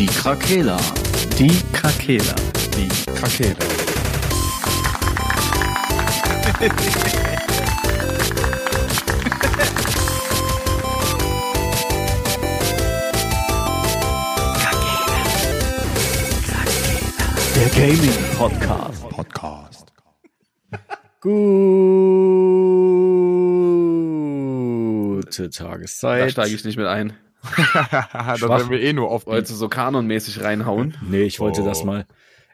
Die Krakela. Die Krakela. Die Krakela. Der Gaming Podcast. Podcast. Gute Da Tageszeit. steige ich nicht mit ein. das werden wir eh nur auf Wolltest du so kanonmäßig reinhauen? Nee, ich wollte Oh. das mal.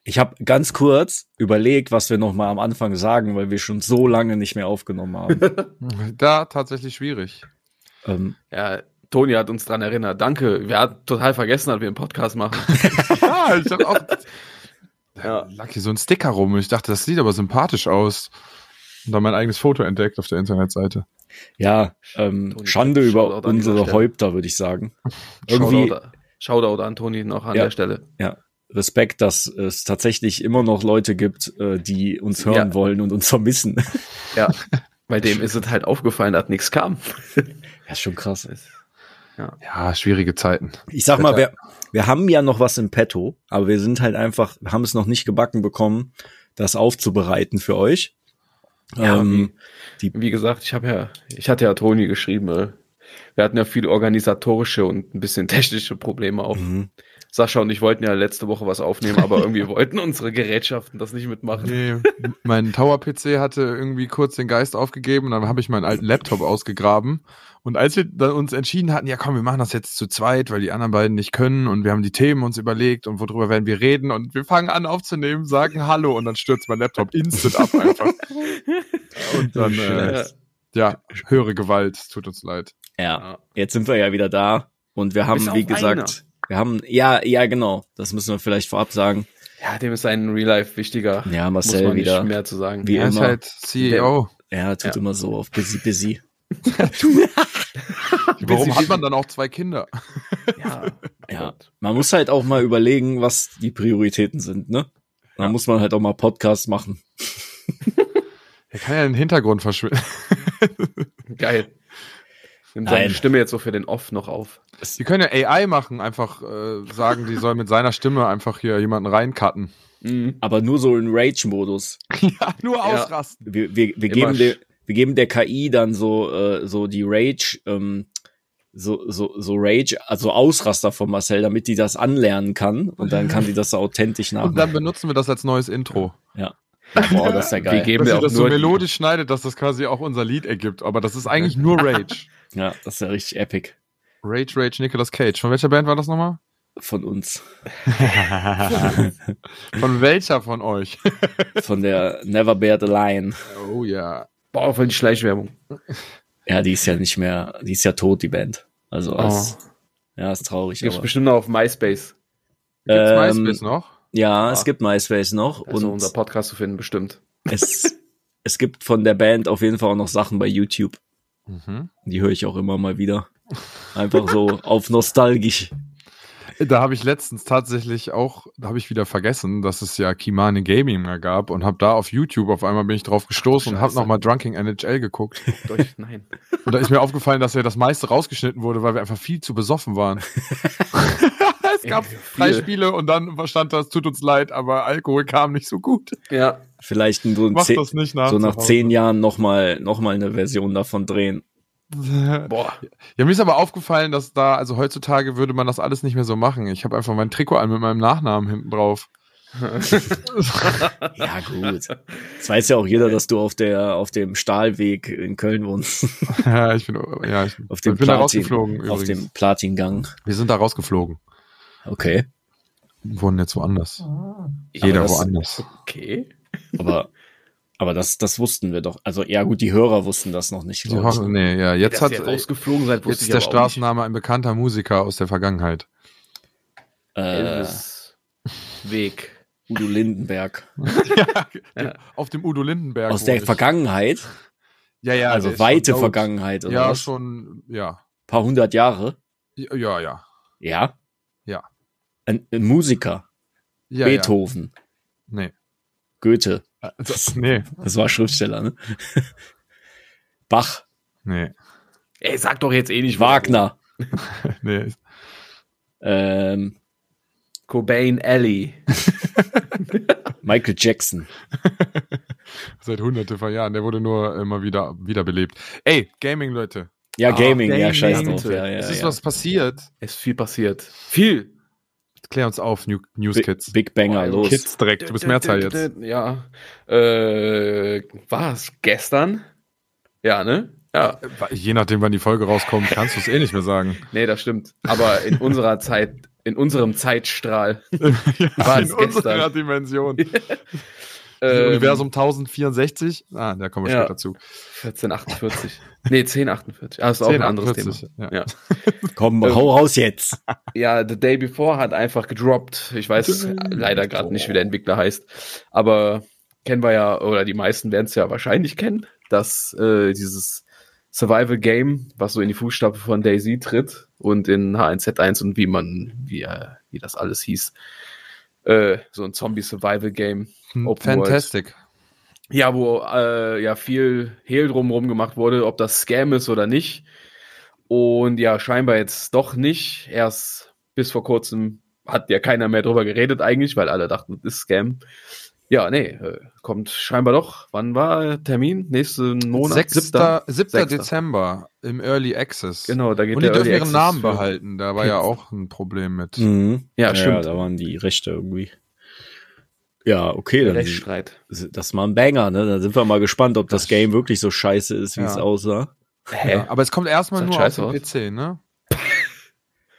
Ich habe ganz kurz überlegt, was wir noch mal am Anfang sagen, weil wir schon so lange nicht mehr aufgenommen haben. Da tatsächlich schwierig. ähm, Ja, Toni hat uns dran erinnert. Danke. Wir hatten total vergessen, dass wir einen Podcast machen. Ja, ich hab auch. Ja. lag hier so ein Sticker rum ich dachte, das sieht aber sympathisch aus. Und dann mein eigenes Foto entdeckt auf der Internetseite. ja, ähm, Toni, Schande über unsere. Häupter, würde ich sagen. Irgendwie Shoutout, Shoutout an Toni noch an Ja. der Stelle. ja, Respekt, dass es tatsächlich immer noch Leute gibt, äh, die uns hören Ja. wollen und uns vermissen. Ja. Bei dem ist es halt aufgefallen, dass nichts kam. Ja, ist schon krass. Ja, schwierige Zeiten. Ich sag mal, wir, wir haben ja noch was im Petto, aber wir sind halt einfach, wir haben es noch nicht gebacken bekommen, das aufzubereiten für euch. Ja, ähm, Wie gesagt, ich habe ja, ich hatte ja Toni geschrieben. äh, Wir hatten ja viele organisatorische und ein bisschen technische Probleme auch. mhm. Sascha und ich wollten ja letzte Woche was aufnehmen, aber irgendwie wollten unsere Gerätschaften das nicht mitmachen. Nee, mein Tower-PC hatte irgendwie kurz den Geist aufgegeben und dann habe ich meinen alten Laptop ausgegraben. Und als wir dann uns entschieden hatten, ja komm, wir machen das jetzt zu zweit, weil die anderen beiden nicht können und wir haben die Themen uns überlegt und worüber werden wir reden und wir fangen an aufzunehmen, sagen Hallo und dann stürzt mein Laptop instant ab einfach. Und dann, äh, ja, höhere Gewalt, tut uns leid. ja, jetzt sind wir ja wieder da und wir haben, wie gesagt, wir haben, ja, ja, genau, das müssen wir vielleicht vorab sagen. Ja, dem ist sein Real Life wichtiger. Ja, Muss Marcel man wieder, nicht mehr zu sagen. Wie Er ist halt CEO. ja, tut Ja. immer so auf busy, busy. Warum hat man dann auch zwei Kinder? Ja, Ja, man muss halt auch mal überlegen, was die Prioritäten sind, ne? Dann muss man halt auch mal Podcasts machen. Er kann ja den Hintergrund verschwinden. geil. Nimm Nein. seine Stimme jetzt so für den Off noch auf. Die können ja AI machen, einfach äh, sagen, die soll mit seiner Stimme einfach hier jemanden reincutten. Mhm. Aber nur so in Rage-Modus. Ja, nur Ja. ausrasten. wir, wir, wir, Immer geben der, wir geben der KI dann so, äh, so die Rage, ähm, so, so, so Rage, also Ausraster von Marcel, damit die das anlernen kann und dann kann die das so authentisch Und nachmachen. dann benutzen wir das als neues Intro. Ja. Boah, das ist ja Wir geil. geben Dass wir sie auch das so nur melodisch schneidet, dass das quasi auch unser Lied ergibt. Aber das ist eigentlich nur Rage. Ja, das ist ja richtig epic Rage, Rage, Nicolas Cage. Von welcher Band war das nochmal? von uns. Von welcher von euch? Von der Never Bear the Lion. Oh ja. Boah, voll die Schleichwerbung. Ja, die ist ja nicht mehr, die ist ja tot, die Band. Also, Oh. als, ja, ist traurig. Gibt's Aber, bestimmt noch auf MySpace. Gibt's Ähm, MySpace noch? ja, Ah. es gibt MySpace noch Also und unser Podcast zu finden, bestimmt. es, es gibt von der Band auf jeden Fall auch noch Sachen bei YouTube. Mhm. Die höre ich auch immer mal wieder. Einfach so auf nostalgisch. Da habe ich letztens tatsächlich auch, da habe ich wieder vergessen, dass es ja Kimane Gaming mal gab und habe da auf YouTube auf einmal bin ich drauf gestoßen und habe Scheiße. nochmal Drunking NHL geguckt. Durch, nein. Und da ist mir aufgefallen, dass ja das meiste rausgeschnitten wurde, weil wir einfach viel zu besoffen waren. es gab Ja, drei. Spiele und dann stand das, tut uns leid, aber Alkohol kam nicht so gut. Ja. Vielleicht in so, zehn, das nicht nach. so nach zehn Jahren nochmal noch mal eine Version davon drehen. Boah. Ja, mir ist aber aufgefallen, dass da, also heutzutage würde man das alles nicht mehr so machen. Ich habe einfach mein Trikot an mit meinem Nachnamen hinten drauf. Ja, gut. Das weiß ja auch jeder, dass du auf der, auf dem Stahlweg in Köln wohnst. ja, ich bin, ja, ich, Auf dem ich bin da Platin, rausgeflogen auf übrigens. dem Platingang. Wir sind da rausgeflogen. Okay. Wir wohnen jetzt woanders. Aber Jeder das- woanders. Okay. Aber, aber das, das wussten wir doch. Also, ja gut, die Hörer wussten das noch nicht. Die. Hoffen- nee, ja, jetzt Dass hat, ihr rausgeflogen seid, jetzt ist der Straßenname ein bekannter Musiker aus der Vergangenheit. Äh, Weg. Udo Lindenberg. Ja. Auf dem Udo Lindenberg. Aus der ich. Vergangenheit. Ja, ja. also weite schon. Vergangenheit, oder Ja, was? schon, ja. Paar hundert Jahre. Ja, ja. Ja, Ja. Ja. Ein, ein Musiker. ja Beethoven. Ja. Nee. Goethe. Also, nee, Das war Schriftsteller, ne? Bach. nee, Ey, sag doch jetzt eh nicht Wagner. nee. Ähm, Cobain Alley. Michael Jackson. Seit hunderte von Jahren. Der wurde nur immer wieder wiederbelebt. Ey, Gaming, Leute. Ja, Ah, Gaming, ja, Gaming. scheiß drauf. Ja, ja, es ist ja. was passiert. Ist viel passiert. Viel. Klär uns auf, New News Big, Kids. Big Banger, Oh, los. Kids direkt. Du bist Mehrzahl jetzt. Ja. Äh, war es gestern? Ja, ne? Ja. Je nachdem, wann die Folge rauskommt, kannst du es eh nicht mehr sagen. Nee, das stimmt. Aber in unserer Zeit, in unserem Zeitstrahl. War es In unserer gestern. Dimension. Ähm, Universum 1064. Ah, da kommen wir Ja. später zu. 1448. Nee, 1048. Ah, ist auch ein anderes Thema. 1048, Ja. Ja. Komm, Ähm, hau raus jetzt. Ja, The Day Before hat einfach gedroppt. Ich weiß leider gerade nicht, wie der Entwickler heißt. Aber kennen wir ja, oder die meisten werden es ja wahrscheinlich kennen, dass äh, dieses Survival Game, was so in die Fußstapfen von Daisy tritt und in H1Z1 und wie man, wie, äh, wie das alles hieß, äh, so ein Zombie-Survival Game. Hm, Open World. Fantastic. Ja, wo äh, ja viel Hehl drumherum gemacht wurde, ob das Scam ist oder nicht. Und ja, scheinbar jetzt doch nicht. Erst bis vor kurzem hat ja keiner mehr drüber geredet eigentlich, weil alle dachten, das ist Scam. Ja, nee, äh, kommt scheinbar doch. Wann war Termin? Nächsten Monat? 6. 7. Siebter? Sechster. Dezember im Early Access. Genau, da geht Und die dürfen Early ihren Access Namen behalten. Da war ja auch ein Problem mit. Mhm. Ja, stimmt. da waren die Rechte irgendwie. Ja, okay, dann Rechtsstreit. das ist mal ein Banger, ne? Da sind wir mal gespannt, ob das Game wirklich so scheiße ist, wie Ja. es aussah. Hä? Ja, aber es kommt erstmal nur auf scheiße den. PC, ne?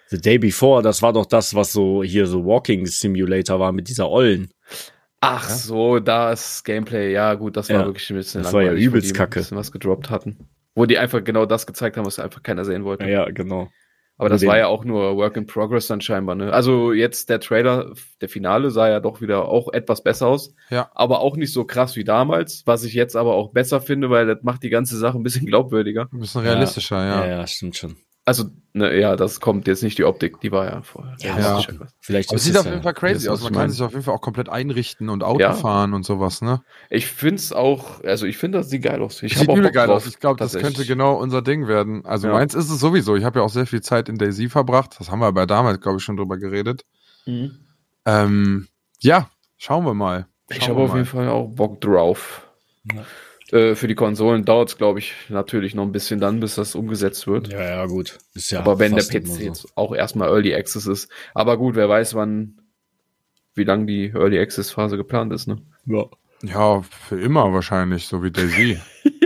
The Day Before, das war doch das, was so hier so Walking Simulator war mit dieser Ollen. Ach so, das Gameplay, ja gut, das war Ja, wirklich ein bisschen das war ja übelst die kacke. Ein bisschen was gedroppt hatten. Wo die einfach genau das gezeigt haben, was einfach keiner sehen wollte. Ja, ja genau. Aber das war ja auch nur Work in Progress dann scheinbar, ne? Also jetzt der Trailer, der Finale sah ja doch wieder auch etwas besser aus. Ja. Aber auch nicht so krass wie damals, was ich jetzt aber auch besser finde, weil das macht die ganze Sache ein bisschen glaubwürdiger. Ein bisschen realistischer, Ja, ja. ja, stimmt schon. Also, ne, ja, das kommt jetzt nicht die Optik, die war ja vorher. Ja, realistischer. Vielleicht Aber es ist sieht es auf ja- jeden Fall crazy aus. Man ich kann sich auf jeden Fall auch komplett einrichten und Auto Ja. fahren und sowas, ne? Ich find's auch, also ich finde, das sieht geil aus. Ich Sieht übel geil drauf, aus. Ich glaube, das könnte genau unser Ding werden. Also Ja. meins ist es sowieso. Ich habe ja auch sehr viel Zeit in Daisy verbracht. Das haben wir aber damals, glaube ich, schon drüber geredet. Mhm. Ähm, ja, schauen wir mal. Ich Schauen habe wir auf jeden Fall auch Bock drauf. Äh, für die Konsolen dauert es, glaube ich, natürlich noch ein bisschen dann, bis das umgesetzt wird. Ja, ja, gut. Ist ja Aber wenn der PC so. jetzt auch erstmal Early Access ist. Aber gut, wer weiß, wann, wie lang die Early Access Phase geplant ist, ne? Ja. Ja, für immer wahrscheinlich, so wie Daisy.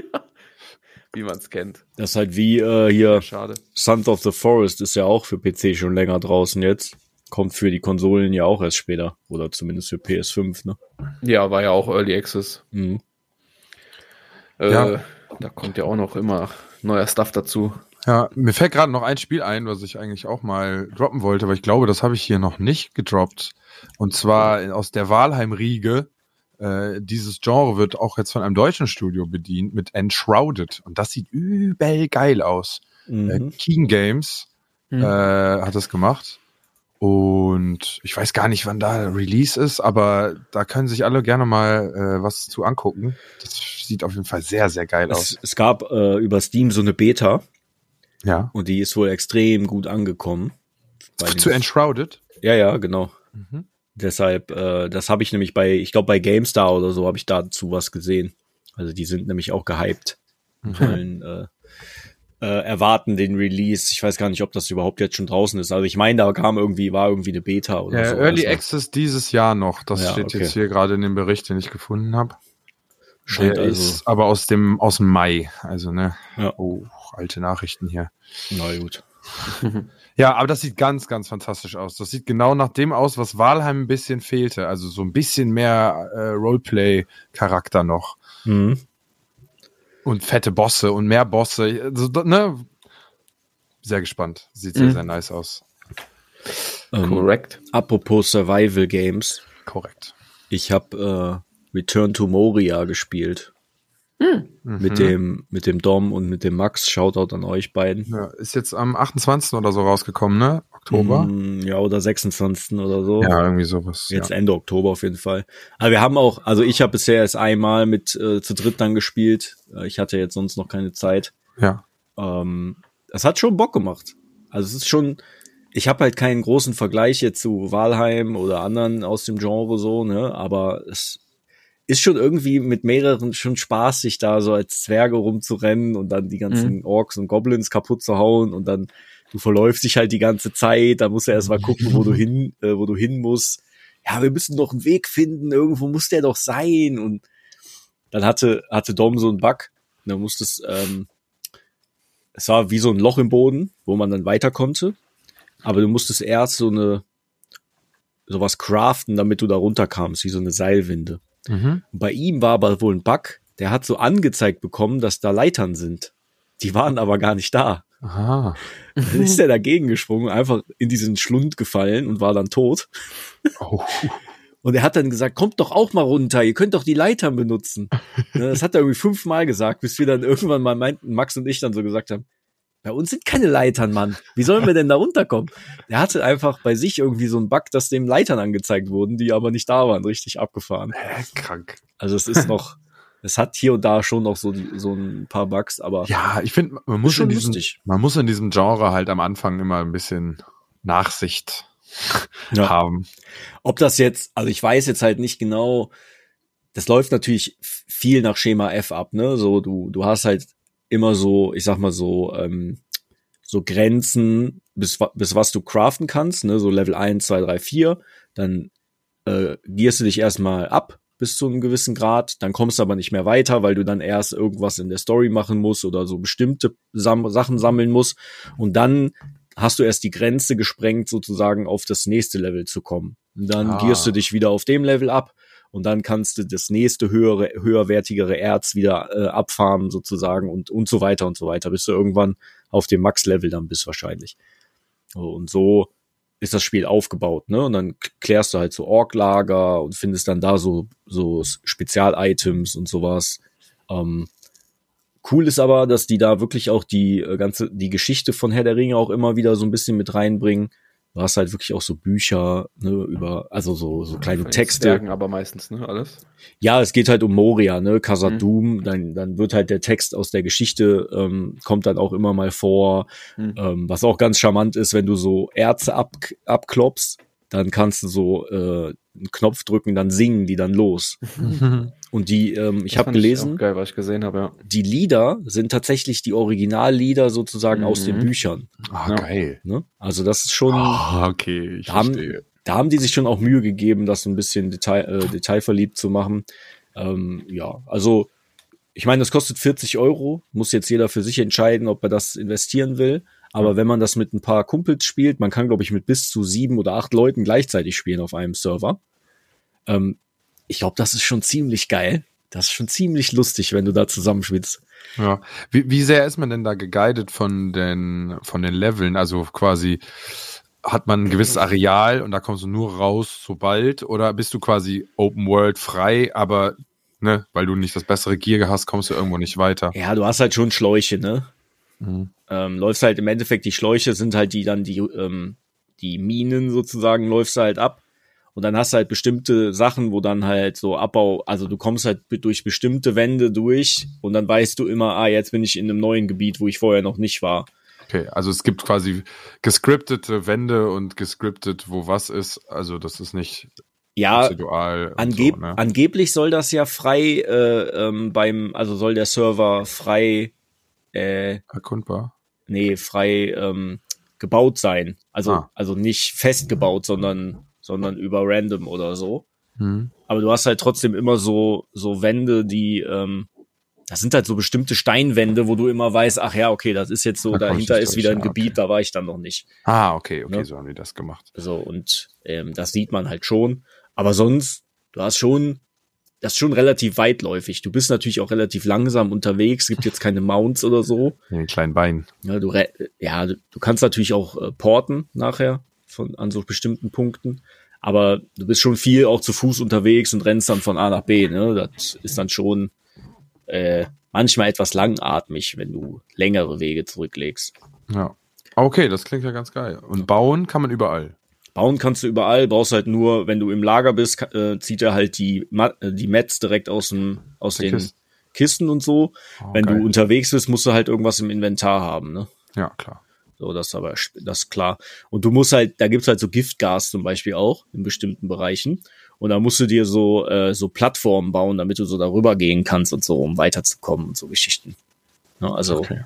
Wie man es kennt. Das ist halt wie äh, hier Schade. Sons of the Forest ist ja auch für PC schon länger draußen jetzt. Kommt für die Konsolen ja auch erst später. Oder zumindest für PS5, ne? Ja, war ja auch Early Access. Mhm. Äh, Ja. Da kommt ja auch noch immer neuer Stuff dazu. Ja, mir fällt gerade noch ein Spiel ein, was ich eigentlich auch mal droppen wollte, aber ich glaube, das habe ich hier noch nicht gedroppt. Und zwar aus der Walheim-Riege. Äh, dieses Genre wird auch jetzt von einem deutschen Studio bedient mit Enshrouded. Und das sieht übel geil aus. Äh, Mhm. Keen Games Hm. äh, hat das gemacht. Und ich weiß gar nicht, wann da Release ist, aber da können sich alle gerne mal äh, was zu angucken. Das sieht auf jeden Fall sehr, sehr geil aus. Es, es gab äh, über Steam so eine Beta Ja. und die ist wohl extrem gut angekommen. Zu Enshrouded. ja, ja, genau. Mhm. Deshalb, äh, das habe ich nämlich bei, ich glaube bei GameStar oder so habe ich dazu was gesehen. Also die sind nämlich auch gehypt. Mhm. Wollen, äh, äh, erwarten den Release. Ich weiß gar nicht, ob das überhaupt jetzt schon draußen ist. Also ich meine, da kam irgendwie, war irgendwie eine Beta oder Ja, so. Early Das Access dieses Jahr noch. Das Ja, steht okay. jetzt hier gerade in dem Bericht, den ich gefunden habe. scheint Der also, ist aber aus dem aus dem Mai. Also ne. Ja. Oh, alte Nachrichten hier. na gut. Ja, aber das sieht ganz, ganz fantastisch aus. Das sieht genau nach dem aus, was Walheim ein bisschen fehlte. Also so ein bisschen mehr äh, Roleplay-Charakter noch. Mhm. Und fette Bosse und mehr Bosse. Also, ne? Sehr gespannt. Sieht sehr, Mhm. sehr nice aus. Ähm, Correct. apropos Survival Games. Korrekt. Ich habe äh, Return to Moria gespielt. Mit Mhm. dem, mit dem Dom und mit dem Max. Shoutout an euch beiden. Ja, ist jetzt am 28. oder so rausgekommen, ne? Oktober. Mm, Ja, oder 26. oder so. Ja, irgendwie sowas. Jetzt ja. Ende Oktober auf jeden Fall. Aber wir haben auch, also ich habe bisher erst einmal mit äh, zu dritt dann gespielt. Äh, ich hatte jetzt sonst noch keine Zeit. ja. Ähm, das hat schon Bock gemacht. Also es ist schon, ich habe halt keinen großen Vergleich jetzt zu Walheim oder anderen aus dem Genre so, ne, aber es ist schon irgendwie mit mehreren schon spaßig da so als Zwerge rumzurennen und dann die ganzen mhm. Orks und Goblins kaputt zu hauen und dann du verläufst dich halt die ganze Zeit, da musst du erst mal gucken, wo du hin, äh, wo du hin musst. Ja, wir müssen doch einen Weg finden, irgendwo muss der doch sein und dann hatte hatte Dom so einen Bug, da musste es ähm, es war wie so ein Loch im Boden, wo man dann weiter konnte, aber du musstest erst so eine sowas craften, damit du da runterkamst, wie so eine Seilwinde. Mhm. Bei ihm war aber wohl ein Bug, der hat so angezeigt bekommen, dass da Leitern sind. Die waren aber gar nicht da. Aha. Dann ist er dagegen gesprungen, einfach in diesen Schlund gefallen und war dann tot. Oh. Und er hat dann gesagt, kommt doch auch mal runter, ihr könnt doch die Leitern benutzen. Ne, das hat er irgendwie fünfmal gesagt, bis wir dann irgendwann mal meinten, Max und ich dann so gesagt haben, bei uns sind keine Leitern, Mann. Wie sollen wir denn da runterkommen? Der hatte einfach bei sich irgendwie so einen Bug, dass dem Leitern angezeigt wurden, die aber nicht da waren, richtig abgefahren. Hä, krank. Also es ist noch, es hat hier und da schon noch so, die, so ein paar Bugs, aber. Ja, ich finde, man muss in diesem, man muss in diesem Genre halt am Anfang immer ein bisschen Nachsicht ja. haben. Ob das jetzt, also ich weiß jetzt halt nicht genau, das läuft natürlich viel nach Schema F ab, ne? So, du, du hast halt immer so, ich sag mal so, ähm, so Grenzen, bis, bis was du craften kannst, ne, so Level 1, 2, 3, 4, dann äh, gierst du dich erstmal ab bis zu einem gewissen Grad, dann kommst du aber nicht mehr weiter, weil du dann erst irgendwas in der Story machen musst oder so bestimmte Sam Sachen sammeln musst und dann hast du erst die Grenze gesprengt, sozusagen auf das nächste Level zu kommen. Und dann ah. gierst du dich wieder auf dem Level ab und dann kannst du das nächste höhere, höherwertigere Erz wieder äh, abfarmen sozusagen und, und so weiter und so weiter, bis du irgendwann auf dem Max-Level dann bist wahrscheinlich. Und so ist das Spiel aufgebaut, ne? Und dann klärst du halt so Ork-Lager und findest dann da so, so Spezial-Items und sowas. Ähm, cool ist aber, dass die da wirklich auch die äh, ganze, die Geschichte von Herr der Ringe auch immer wieder so ein bisschen mit reinbringen du hast halt wirklich auch so Bücher, ne, über, also so, so kleine Texte. Zwergen aber meistens, ne, alles? Ja, es geht halt um Moria, ne, Casadum, mhm. dann, dann wird halt der Text aus der Geschichte, ähm, kommt dann auch immer mal vor, mhm. ähm, was auch ganz charmant ist, wenn du so Erze ab, abklopfst, dann kannst du so äh, einen Knopf drücken, dann singen die dann los. Und die, ähm, ich habe gelesen, ich geil, was ich gesehen habe, ja. Die Lieder sind tatsächlich die Originallieder sozusagen mhm. aus den mhm. Büchern. Ah, ja. geil. Ne? Also das ist schon. Ah, okay, ich da haben, da haben die sich schon auch Mühe gegeben, das so ein bisschen Detail, äh, detailverliebt zu machen. Ähm, ja, also ich meine, das kostet 40 Euro, muss jetzt jeder für sich entscheiden, ob er das investieren will. Aber wenn man das mit ein paar Kumpels spielt, man kann, glaube ich, mit bis zu sieben oder acht Leuten gleichzeitig spielen auf einem Server. Ähm, ich glaube, das ist schon ziemlich geil. Das ist schon ziemlich lustig, wenn du da zusammenspielst. Ja. Wie, wie sehr ist man denn da geguidet von den, von den Leveln? Also quasi, hat man ein gewisses Areal und da kommst du nur raus, sobald, oder bist du quasi Open World frei, aber ne, weil du nicht das bessere Gear hast, kommst du irgendwo nicht weiter. Ja, du hast halt schon Schläuche, ne? Mhm. Ähm, läufst halt im Endeffekt, die Schläuche sind halt die dann die, ähm, die Minen sozusagen, läufst du halt ab. Und dann hast du halt bestimmte Sachen, wo dann halt so Abbau, also du kommst halt durch bestimmte Wände durch und dann weißt du immer, ah, jetzt bin ich in einem neuen Gebiet, wo ich vorher noch nicht war. Okay, also es gibt quasi gescriptete Wände und gescriptet, wo was ist. Also das ist nicht ja, angeb so, ne? angeblich soll das ja frei äh, ähm, beim, also soll der Server frei äh, erkundbar. Nee, frei ähm, gebaut sein. Also, ah. also nicht festgebaut, sondern, sondern über random oder so. Hm. Aber du hast halt trotzdem immer so, so Wände, die, ähm, das sind halt so bestimmte Steinwände, wo du immer weißt, ach ja, okay, das ist jetzt so, da dahinter ist wieder ein ja, Gebiet, okay. da war ich dann noch nicht. Ah, okay, okay, ne? so haben die das gemacht. So, und ähm, das sieht man halt schon. Aber sonst, du hast schon, das ist schon relativ weitläufig. Du bist natürlich auch relativ langsam unterwegs. Es gibt jetzt keine Mounts oder so. Ein kleinen Bein. Ja, du, ja, du kannst natürlich auch äh, porten nachher von, an so bestimmten Punkten. Aber du bist schon viel auch zu Fuß unterwegs und rennst dann von A nach B. Ne? Das ist dann schon äh, manchmal etwas langatmig, wenn du längere Wege zurücklegst. Ja. Okay, das klingt ja ganz geil. Und bauen kann man überall. Bauen kannst du überall, brauchst halt nur, wenn du im Lager bist, äh, zieht er halt die, äh, die Mats direkt aus, dem, aus den Kisten. Kisten und so. Oh, wenn geil. du unterwegs bist, musst du halt irgendwas im Inventar haben, ne? Ja, klar. So, das ist aber das ist klar. Und du musst halt, da gibt's halt so Giftgas zum Beispiel auch in bestimmten Bereichen. Und da musst du dir so, äh, so Plattformen bauen, damit du so darüber gehen kannst und so, um weiterzukommen und so Geschichten. Ja, also Okay.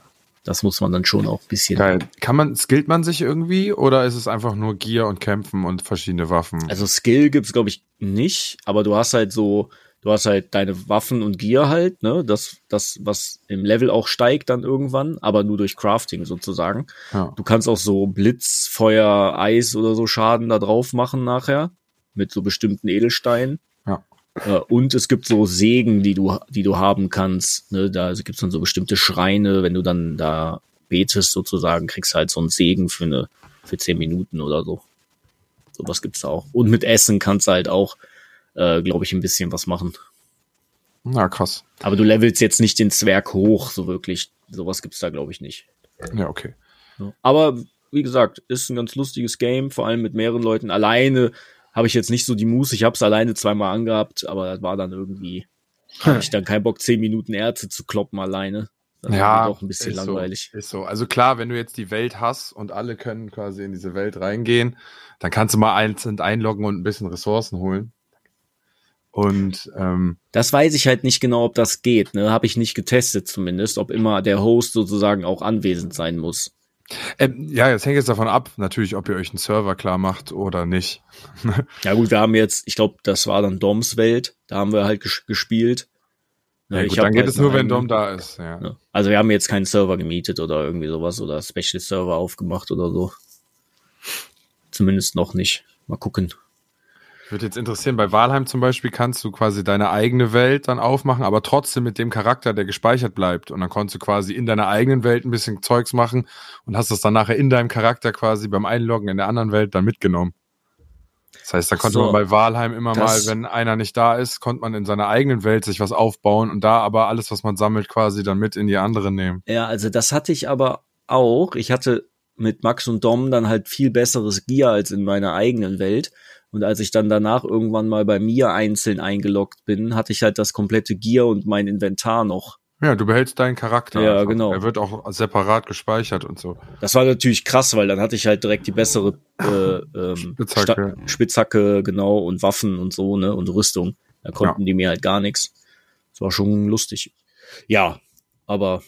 das muss man dann schon auch ein bisschen. Geil. Kann man, skillt man sich irgendwie oder ist es einfach nur Gear und Kämpfen und verschiedene Waffen? Also Skill gibt's glaube ich nicht, aber du hast halt so, du hast halt deine Waffen und Gear halt, ne, das, das, was im Level auch steigt dann irgendwann, aber nur durch Crafting sozusagen. ja. Du kannst auch so Blitz, Feuer, Eis oder so Schaden da drauf machen nachher mit so bestimmten Edelsteinen. Ja. Äh, Und es gibt so Sägen, die du, die du haben kannst. Ne? Da gibt's dann so bestimmte Schreine, wenn du dann da betest sozusagen, kriegst du halt so einen Segen für eine, für zehn Minuten oder so. Sowas gibt's da auch. Und mit Essen kannst du halt auch, äh, glaube ich, ein bisschen was machen. Na, krass. Aber du levelst jetzt nicht den Zwerg hoch, so wirklich. Sowas gibt's da, glaube ich, nicht. Ja, okay. Aber wie gesagt, ist ein ganz lustiges Game, vor allem mit mehreren Leuten. Alleine habe ich jetzt nicht so die Muße. Ich habe es alleine zweimal angehabt, aber das war dann irgendwie, habe ich dann keinen Bock, zehn Minuten Ärzte zu kloppen alleine. Das Ja, doch ein bisschen ist langweilig. So, ist so. Also klar, wenn du jetzt die Welt hast und alle können quasi in diese Welt reingehen, dann kannst du mal einzeln einloggen und ein bisschen Ressourcen holen. Und ähm, Das weiß ich halt nicht genau, ob das geht. Ne, habe ich nicht getestet zumindest, ob immer der Host sozusagen auch anwesend sein muss. ähm, ja, jetzt hängt jetzt davon ab, natürlich, ob ihr euch einen Server klar macht oder nicht. Ja gut, wir haben jetzt, ich glaube, das war dann Doms Welt. Da haben wir halt ges gespielt. Ja, ich gut, dann geht halt es nur, wenn Dom da ist. Ja. Ja. Also wir haben jetzt keinen Server gemietet oder irgendwie sowas oder Special Server aufgemacht oder so. Zumindest noch nicht. Mal gucken. Würde jetzt interessieren, bei Valheim zum Beispiel kannst du quasi deine eigene Welt dann aufmachen, aber trotzdem mit dem Charakter, der gespeichert bleibt. Und dann konntest du quasi in deiner eigenen Welt ein bisschen Zeugs machen und hast das dann nachher in deinem Charakter quasi beim Einloggen in der anderen Welt dann mitgenommen. Das heißt, da konnte So. man bei Valheim immer mal, wenn einer nicht da ist, konnte man in seiner eigenen Welt sich was aufbauen und da aber alles, was man sammelt, quasi dann mit in die andere nehmen. Ja, also das hatte ich aber auch. Ich hatte mit Max und Dom dann halt viel besseres Gear als in meiner eigenen Welt. Und als ich dann danach irgendwann mal bei mir einzeln eingeloggt bin, hatte ich halt das komplette Gear und mein Inventar noch. Ja, du behältst deinen Charakter. Ja, einfach. genau. Er wird auch separat gespeichert und so. Das war natürlich krass, weil dann hatte ich halt direkt die bessere äh, ähm, Spitzhacke. Sta- Spitzhacke, genau, und Waffen und so, ne, und Rüstung. Da konnten die mir halt gar nichts. Das war schon lustig. Ja, aber,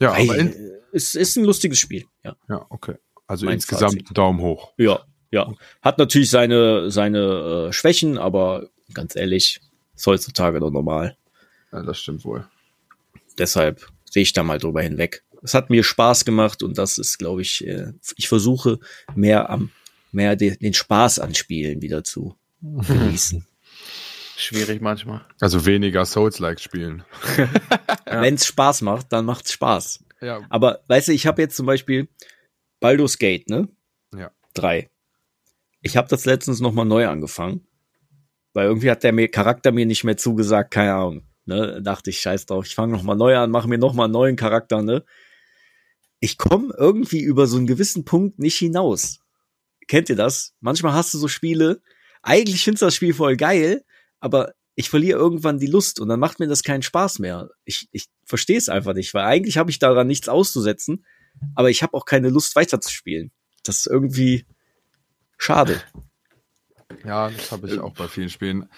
Ja, ey, aber in, es ist ein lustiges Spiel, ja. ja, okay. Also Mein insgesamt Fazit. Daumen hoch. Ja, ja. Hat natürlich seine, seine äh, Schwächen, aber ganz ehrlich, ist heutzutage doch normal. Ja, das stimmt wohl. Deshalb sehe ich da mal drüber hinweg. Es hat mir Spaß gemacht und das ist, glaube ich, äh, ich versuche mehr am, mehr de, den Spaß an Spielen wieder zu genießen. Schwierig manchmal. Also weniger Souls-like spielen. Ja. Wenn es Spaß macht, dann macht's Spaß. Ja. Aber weißt du, ich habe jetzt zum Beispiel Baldur's Gate, ne? Ja. Drei. Ich habe das letztens noch mal neu angefangen, weil irgendwie hat der mir Charakter mir nicht mehr zugesagt, keine Ahnung. Ne, dachte ich, scheiß drauf, ich fange noch mal neu an, mache mir noch mal einen neuen Charakter, ne? Ich komme irgendwie über so einen gewissen Punkt nicht hinaus. Kennt ihr das? Manchmal hast du so Spiele, eigentlich findest du das Spiel voll geil, aber ich verliere irgendwann die Lust und dann macht mir das keinen Spaß mehr. Ich, ich verstehe es einfach nicht, weil eigentlich habe ich daran nichts auszusetzen, aber ich habe auch keine Lust weiterzuspielen. Das ist irgendwie schade. Ja, das habe ich auch bei vielen Spielen.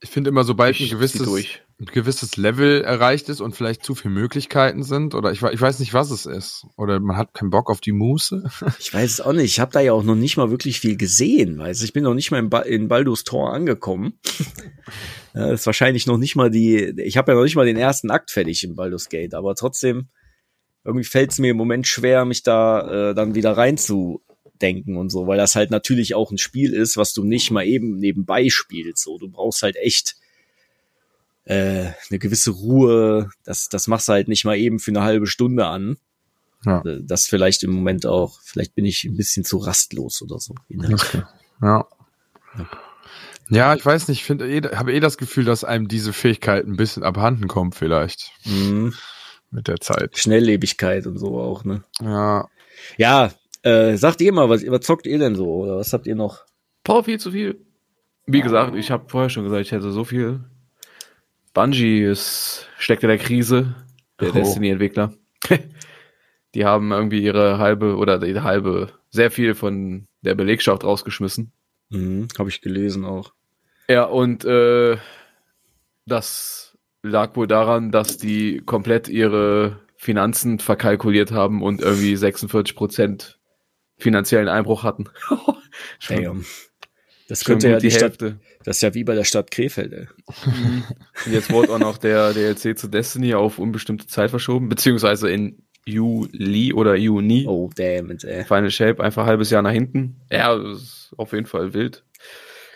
Ich finde immer, sobald ein Ich gewisses, durch. ein gewisses Level erreicht ist und vielleicht zu viele Möglichkeiten sind, oder ich, ich weiß nicht, was es ist, oder man hat keinen Bock auf die Muße. Ich weiß es auch nicht. Ich habe da ja auch noch nicht mal wirklich viel gesehen, weißt du. Ich bin noch nicht mal in, ba in Baldur's Tor angekommen. Das ist wahrscheinlich noch nicht mal die. Ich habe ja noch nicht mal den ersten Akt fertig in Baldur's Gate, aber trotzdem irgendwie fällt es mir im Moment schwer, mich da äh, dann wieder reinzudenken und so, weil das halt natürlich auch ein Spiel ist, was du nicht mal eben nebenbei spielst. So, du brauchst halt echt äh, eine gewisse Ruhe. Das, das machst du halt nicht mal eben für eine halbe Stunde an. Ja. Äh, Das vielleicht im Moment auch. Vielleicht bin ich ein bisschen zu rastlos oder so. Ja. Ja, ich weiß nicht, ich finde, eh, habe eh das Gefühl, dass einem diese Fähigkeit ein bisschen abhanden kommt, vielleicht Mhm. mit der Zeit. Schnelllebigkeit und so auch, ne? Ja, Ja, äh, sagt ihr mal, was, was zockt ihr denn so? Oder was habt ihr noch? Boah, viel zu viel. Wie gesagt, ich habe vorher schon gesagt, ich hätte so viel. Bungie ist, steckt in der Krise, der Oh. Destiny-Entwickler. Die haben irgendwie ihre halbe oder die halbe, sehr viel von der Belegschaft rausgeschmissen. Mhm, Habe ich gelesen auch. Ja, und äh, das lag wohl daran, dass die komplett ihre Finanzen verkalkuliert haben und irgendwie 46 Prozent finanziellen Einbruch hatten. Schon- Damn. Das schon könnte ja die Stadt, Hälfte. das ist ja wie bei der Stadt Krefeld, ey. Und jetzt wurde auch noch der DLC zu Destiny auf unbestimmte Zeit verschoben, beziehungsweise in Juli oder Juni. Oh, damn it, ey. Final Shape einfach ein halbes Jahr nach hinten. Ja, das ist auf jeden Fall wild.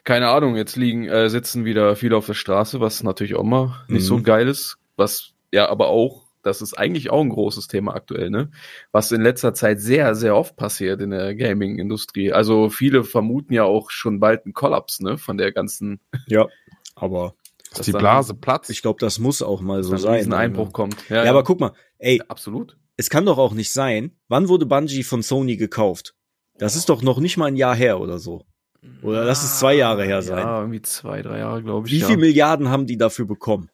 Keine Ahnung, jetzt liegen, äh, sitzen wieder viele auf der Straße, was natürlich auch mal nicht Mhm. so geil ist. Was ja aber auch, das ist eigentlich auch ein großes Thema aktuell, ne? Was in letzter Zeit sehr, sehr oft passiert in der Gaming-Industrie. Also viele vermuten ja auch schon bald einen Kollaps, ne? Von der ganzen, Ja, aber Dass die Blase platzt. ich glaube, das muss auch mal so so sein. ein Einbruch kommt. Ja, aber guck mal, ey, absolut. es kann doch auch nicht sein. Wann wurde Bungie von Sony gekauft? Das ist doch noch nicht mal ein Jahr her oder so. Oder lass es zwei Jahre her sein. Ja, irgendwie zwei, drei Jahre, glaube ich. Wie ja. viel Milliarden haben die dafür bekommen?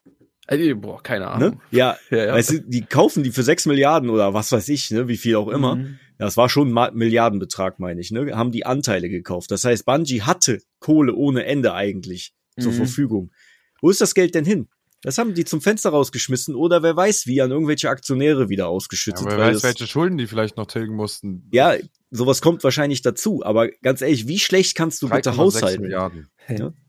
Ey, boah, keine Ahnung. Ne? Ja, Ja, ja. weißt du, die kaufen die für sechs Milliarden oder was weiß ich, ne, wie viel auch immer. Mhm. Das war schon ein Milliardenbetrag, meine ich, ne? Haben die Anteile gekauft. Das heißt, Bungie hatte Kohle ohne Ende eigentlich zur Mhm. Verfügung. Wo ist das Geld denn hin? Das haben die zum Fenster rausgeschmissen oder wer weiß wie an irgendwelche Aktionäre wieder Ja, ausgeschüttet. aber wer weil weiß, welche Schulden die vielleicht noch tilgen mussten. ja, sowas kommt wahrscheinlich dazu. Aber ganz ehrlich, wie schlecht kannst du bitte 3,6 haushalten? Milliarden.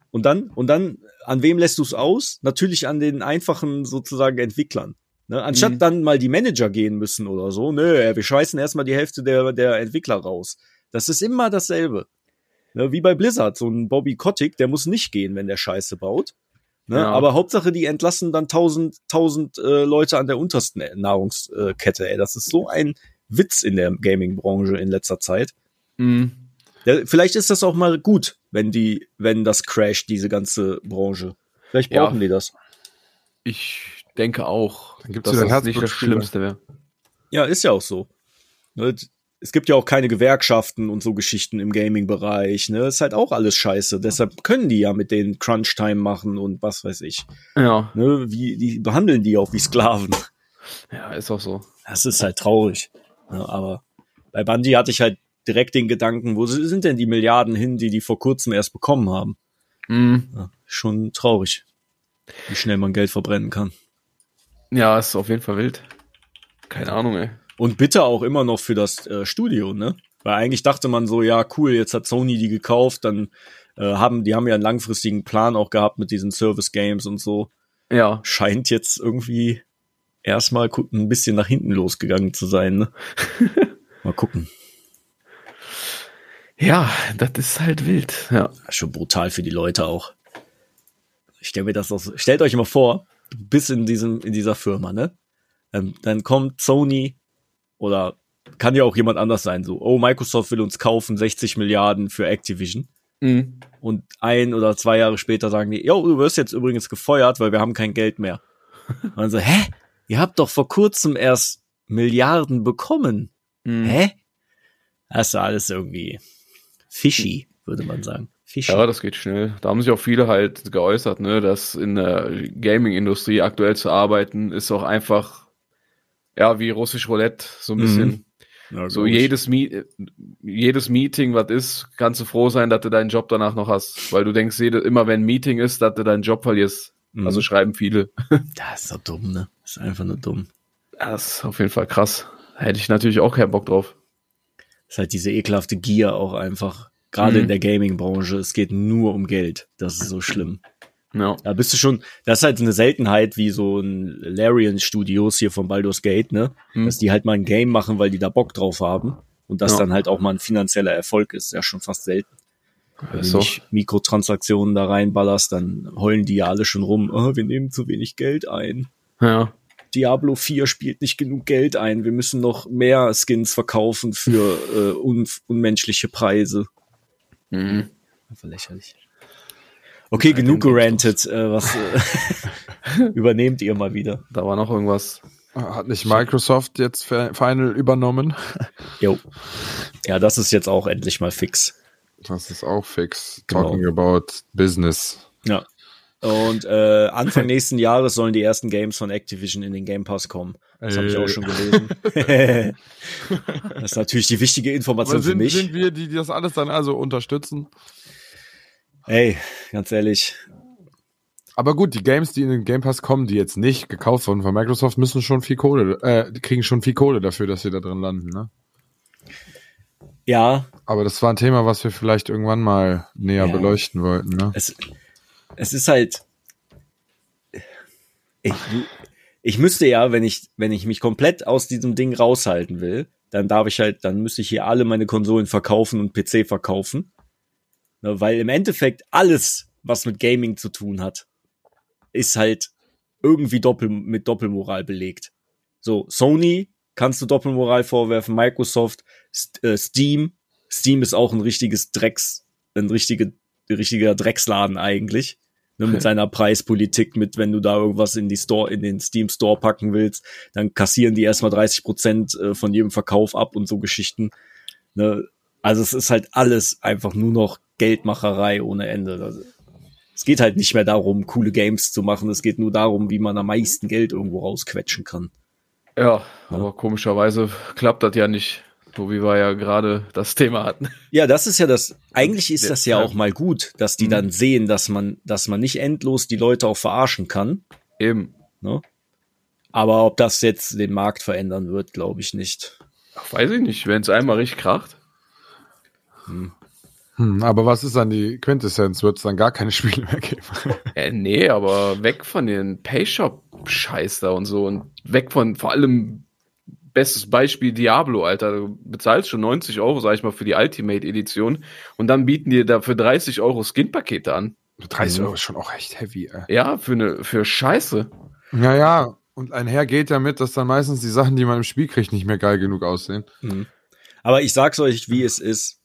Und dann, und dann, an wem lässt du es aus? Natürlich an den einfachen sozusagen Entwicklern. Ne? Anstatt Mhm. dann mal die Manager gehen müssen oder so, nö, wir scheißen erstmal die Hälfte der, der Entwickler raus. Das ist immer dasselbe. Ne? Wie bei Blizzard, so ein Bobby Kotick, der muss nicht gehen, wenn der Scheiße baut. Ne? Ja. Aber Hauptsache, die entlassen dann tausend, tausend äh, Leute an der untersten Nahrungskette. Ey. Das ist so ein Witz in der Gaming-Branche in letzter Zeit. Mhm. Ja, vielleicht ist das auch mal gut, wenn die, wenn das crasht, diese ganze Branche. Vielleicht Ja. brauchen die das. Ich denke auch, Dann gibt's dass wieder das nicht das. Schlimmste wäre. Ja, ist ja auch so. Ne, Es gibt ja auch keine Gewerkschaften und so Geschichten im Gaming-Bereich. Ne, ist halt auch alles scheiße. Deshalb können die ja mit den Crunch-Time machen und was weiß ich. Ja, Ne, wie, die behandeln die auch wie Sklaven. ja, ist auch so. Das ist halt traurig. Ne, aber bei Bungie hatte ich halt direkt den Gedanken, wo sind denn die Milliarden hin, die die vor kurzem erst bekommen haben? Mhm. Ja, schon traurig, wie schnell man Geld verbrennen kann. Ja, ist auf jeden Fall wild. Keine Ahnung, ey. Und bitte auch immer noch für das äh, Studio, ne? Weil eigentlich dachte man so, ja, cool, jetzt hat Sony die gekauft, dann äh, haben, die haben ja einen langfristigen Plan auch gehabt mit diesen Service Games und so. Ja, Scheint jetzt irgendwie erstmal ein bisschen nach hinten losgegangen zu sein, ne? Mal gucken. Ja, das ist halt wild. Ja, Schon brutal für die Leute auch. Ich stell mir das auch so, stellt euch mal vor, bis in diesem, in dieser Firma, ne? Dann, dann kommt Sony oder kann ja auch jemand anders sein, so, oh, Microsoft will uns kaufen, 60 Milliarden für Activision. mhm. Und ein oder zwei Jahre später sagen die, yo, du wirst jetzt übrigens gefeuert, weil wir haben kein Geld mehr. Und dann so, hä? Ihr habt doch vor kurzem erst Milliarden bekommen. Mhm. Hä? Das ist alles irgendwie fishy, würde man sagen. Fishy. Ja, das geht schnell. Da haben sich auch viele halt geäußert, ne, dass in der Gaming-Industrie aktuell zu arbeiten, ist auch einfach, ja, wie russisch Roulette, so ein Mhm. bisschen. Ja, So jedes, Meet jedes Meeting, was ist, kannst du froh sein, dass du deinen Job danach noch hast. Weil du denkst, jede, immer wenn ein Meeting ist, dass du deinen Job verlierst. Mhm. Also schreiben viele. Das ist doch dumm, ne? Das ist einfach nur dumm. Das ist auf jeden Fall krass. Hätte ich natürlich auch keinen Bock drauf. Ist halt diese ekelhafte Gier auch einfach. Gerade Mhm. in der Gaming-Branche. Es geht nur um Geld. Das ist so schlimm. Ja. Da bist du schon, das ist halt eine Seltenheit wie so ein Larian Studios hier von Baldur's Gate, ne? Mhm. Dass die halt mal ein Game machen, weil die da Bock drauf haben. Und das Ja. dann halt auch mal ein finanzieller Erfolg ist. Ja, schon fast selten. Wenn du so. nicht Mikrotransaktionen da reinballerst, dann heulen die ja alle schon rum. Oh, wir nehmen zu wenig Geld ein. Ja. Diablo 4 spielt nicht genug Geld ein. Wir müssen noch mehr Skins verkaufen für äh, un unmenschliche Preise. Mhm. Einfach lächerlich. Okay, genug gerantet. Äh, was äh, übernehmt ihr mal wieder? Da war noch irgendwas. Hat nicht Microsoft jetzt Fi- Final übernommen? Jo. Ja, das ist jetzt auch endlich mal fix. Das ist auch fix. Genau. Talking about Business. Ja. Und äh, Anfang nächsten Jahres sollen die ersten Games von Activision in den Game Pass kommen. Das habe ich auch schon gelesen. das ist natürlich die wichtige Information sind, für mich. Sind wir, die das alles dann also unterstützen? Ey, ganz ehrlich. Aber gut, die Games, die in den Game Pass kommen, die jetzt nicht gekauft wurden von Microsoft, müssen schon viel Kohle, äh, kriegen schon viel Kohle dafür, dass sie da drin landen, ne? Ja. Aber das war ein Thema, was wir vielleicht irgendwann mal näher Ja. beleuchten wollten, ne? Es, es ist halt. Ich, ich müsste ja, wenn ich, wenn ich mich komplett aus diesem Ding raushalten will, dann darf ich halt, dann müsste ich hier alle meine Konsolen verkaufen und PC verkaufen. Ne, weil im Endeffekt alles, was mit Gaming zu tun hat, ist halt irgendwie doppel, mit Doppelmoral belegt. So, Sony kannst du Doppelmoral vorwerfen, Microsoft, St äh, Steam. Steam ist auch ein richtiges Drecks, ein richtige, richtiger Drecksladen eigentlich. Ne, mit seiner Preispolitik, mit wenn du da irgendwas in die Store, in den Steam Store packen willst, dann kassieren die erstmal 30 Prozent äh, von jedem Verkauf ab und so Geschichten. Ne? Also es ist halt alles einfach nur noch Geldmacherei ohne Ende. Also, es geht halt nicht mehr darum, coole Games zu machen. Es geht nur darum, wie man am meisten Geld irgendwo rausquetschen kann. Ja, aber komischerweise klappt das ja nicht, wie wir ja gerade das Thema hatten. Ja, das ist ja das. Eigentlich ist das ja auch mal gut, dass die Mhm. dann sehen, dass man, dass man nicht endlos die Leute auch verarschen kann. Eben. Ne? Aber ob das jetzt den Markt verändern wird, glaube ich nicht. Ach, weiß ich nicht, wenn es einmal richtig kracht. Hm, aber was ist dann die Quintessenz? Wird es dann gar keine Spiele mehr geben? Äh, nee, aber weg von den Payshop-Scheiß da und so und weg von vor allem bestes Beispiel Diablo, Alter. Du bezahlst schon 90 Euro, sag ich mal, für die Ultimate-Edition und dann bieten dir dafür 30 Euro Skin-Pakete an. 30 Euro ist schon auch echt heavy, ey. Ja, für eine für Scheiße. Naja, und einher geht damit, dass dann meistens die Sachen, die man im Spiel kriegt, nicht mehr geil genug aussehen. Aber ich sag's euch, wie es ist.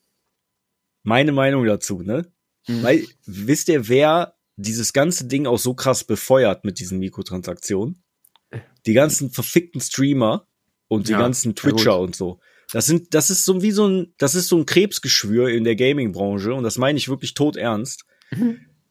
Meine Meinung dazu, ne? Mhm. Weil, wisst ihr, wer dieses ganze Ding auch so krass befeuert mit diesen Mikrotransaktionen? Die ganzen verfickten Streamer und die Ja, ganzen Twitcher und so. Das sind, das ist so wie so ein, das ist so ein Krebsgeschwür in der Gaming-Branche und das meine ich wirklich tot ernst.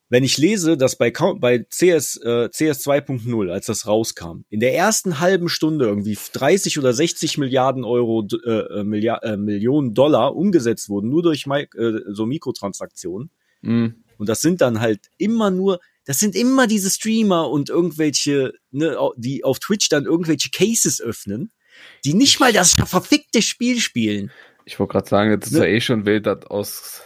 Wenn ich lese, dass bei, bei CS, äh, CS 2.0, als das rauskam, in der ersten halben Stunde irgendwie 30 oder 60 Milliarden Euro, äh, äh, Milliard, äh, Millionen Dollar umgesetzt wurden, nur durch Mi äh, so Mikrotransaktionen. Mhm. Und das sind dann halt immer nur, das sind immer diese Streamer und irgendwelche, ne, die auf Twitch dann irgendwelche Cases öffnen, die nicht mal das verfickte Spiel spielen. Ich wollte gerade sagen, jetzt ist Ne? ja eh schon wild, dass aus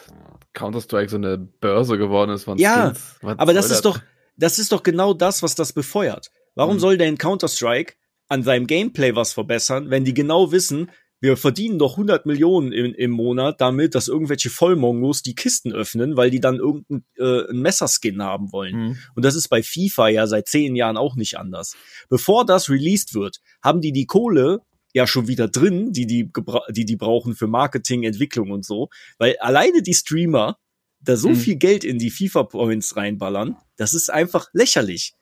Counter-Strike so eine Börse geworden ist von Ja, Aber das soll ist doch, das ist doch genau das, was das befeuert. Warum Mhm. soll denn Counter-Strike an seinem Gameplay was verbessern, wenn die genau wissen, wir verdienen doch 100 Millionen im, im Monat damit, dass irgendwelche Vollmongos die Kisten öffnen, weil die dann irgendein äh, ein Messerskin haben wollen. Mhm. Und das ist bei FIFA ja seit zehn Jahren auch nicht anders. Bevor das released wird, haben die die Kohle ja schon wieder drin, die die, die, die brauchen für Marketing, Entwicklung und so. Weil alleine die Streamer da so Mhm. viel Geld in die FIFA-Points reinballern, das ist einfach lächerlich.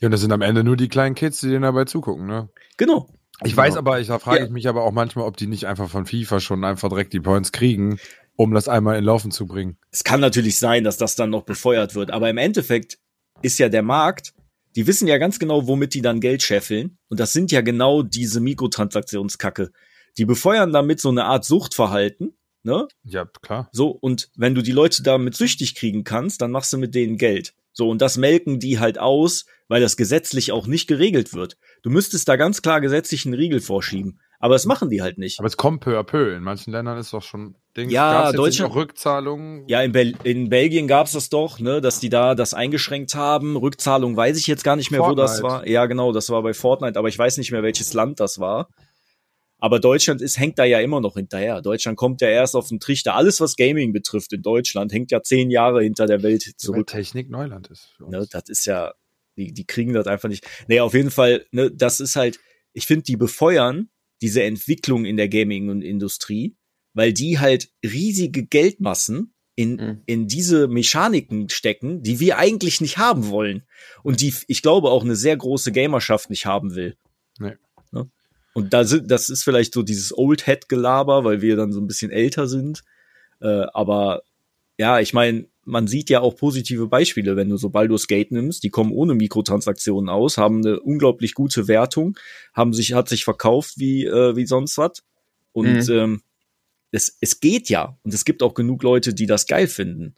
Ja, und das sind am Ende nur die kleinen Kids, die denen dabei zugucken, ne? Genau. Ich weiß aber, ich, da frage Ja. ich mich aber auch manchmal, ob die nicht einfach von FIFA schon einfach direkt die Points kriegen, um das einmal in Laufen zu bringen. Es kann natürlich sein, dass das dann noch befeuert wird, aber im Endeffekt ist ja der Markt, die wissen ja ganz genau, womit die dann Geld scheffeln. Und das sind ja genau diese Mikrotransaktionskacke. Die befeuern damit so eine Art Suchtverhalten, ne? Ja, klar. So, und wenn du die Leute damit süchtig kriegen kannst, dann machst du mit denen Geld. So, und das melken die halt aus, weil das gesetzlich auch nicht geregelt wird. Du müsstest da ganz klar gesetzlich einen Riegel vorschieben. Aber das machen die halt nicht. Aber es kommt peu à peu. In manchen Ländern ist doch schon Dings. Ja, Deutschland- Rückzahlungen. Ja, in, Bel in Belgien gab's das doch, ne, dass die da das eingeschränkt haben. Rückzahlung weiß ich jetzt gar nicht mehr, wo das Fortnite. war. Ja, genau, das war bei Fortnite, aber ich weiß nicht mehr, welches Land das war. Aber Deutschland ist, hängt da ja immer noch hinterher. Deutschland kommt ja erst auf den Trichter. Alles, was Gaming betrifft in Deutschland, hängt ja zehn Jahre hinter der Welt Weil zurück. Technik Neuland ist. Ne, das ist ja, die, die kriegen das einfach nicht. Nee, auf jeden Fall, ne, das ist halt, ich finde, die befeuern diese Entwicklung in der Gaming-Industrie, weil die halt riesige Geldmassen in, Mhm. in diese Mechaniken stecken, die wir eigentlich nicht haben wollen. Und die, ich glaube, auch eine sehr große Gamerschaft nicht haben will. Nee. Ne? Und da sind, das ist vielleicht so dieses Old-Head-Gelaber, weil wir dann so ein bisschen älter sind. Äh, aber ja, ich meine, man sieht ja auch positive Beispiele, wenn du so Baldur's Gate nimmst, die kommen ohne Mikrotransaktionen aus, haben eine unglaublich gute Wertung, haben sich, hat sich verkauft wie, äh, wie sonst was. Und mhm. ähm, es, es geht ja. Und es gibt auch genug Leute, die das geil finden.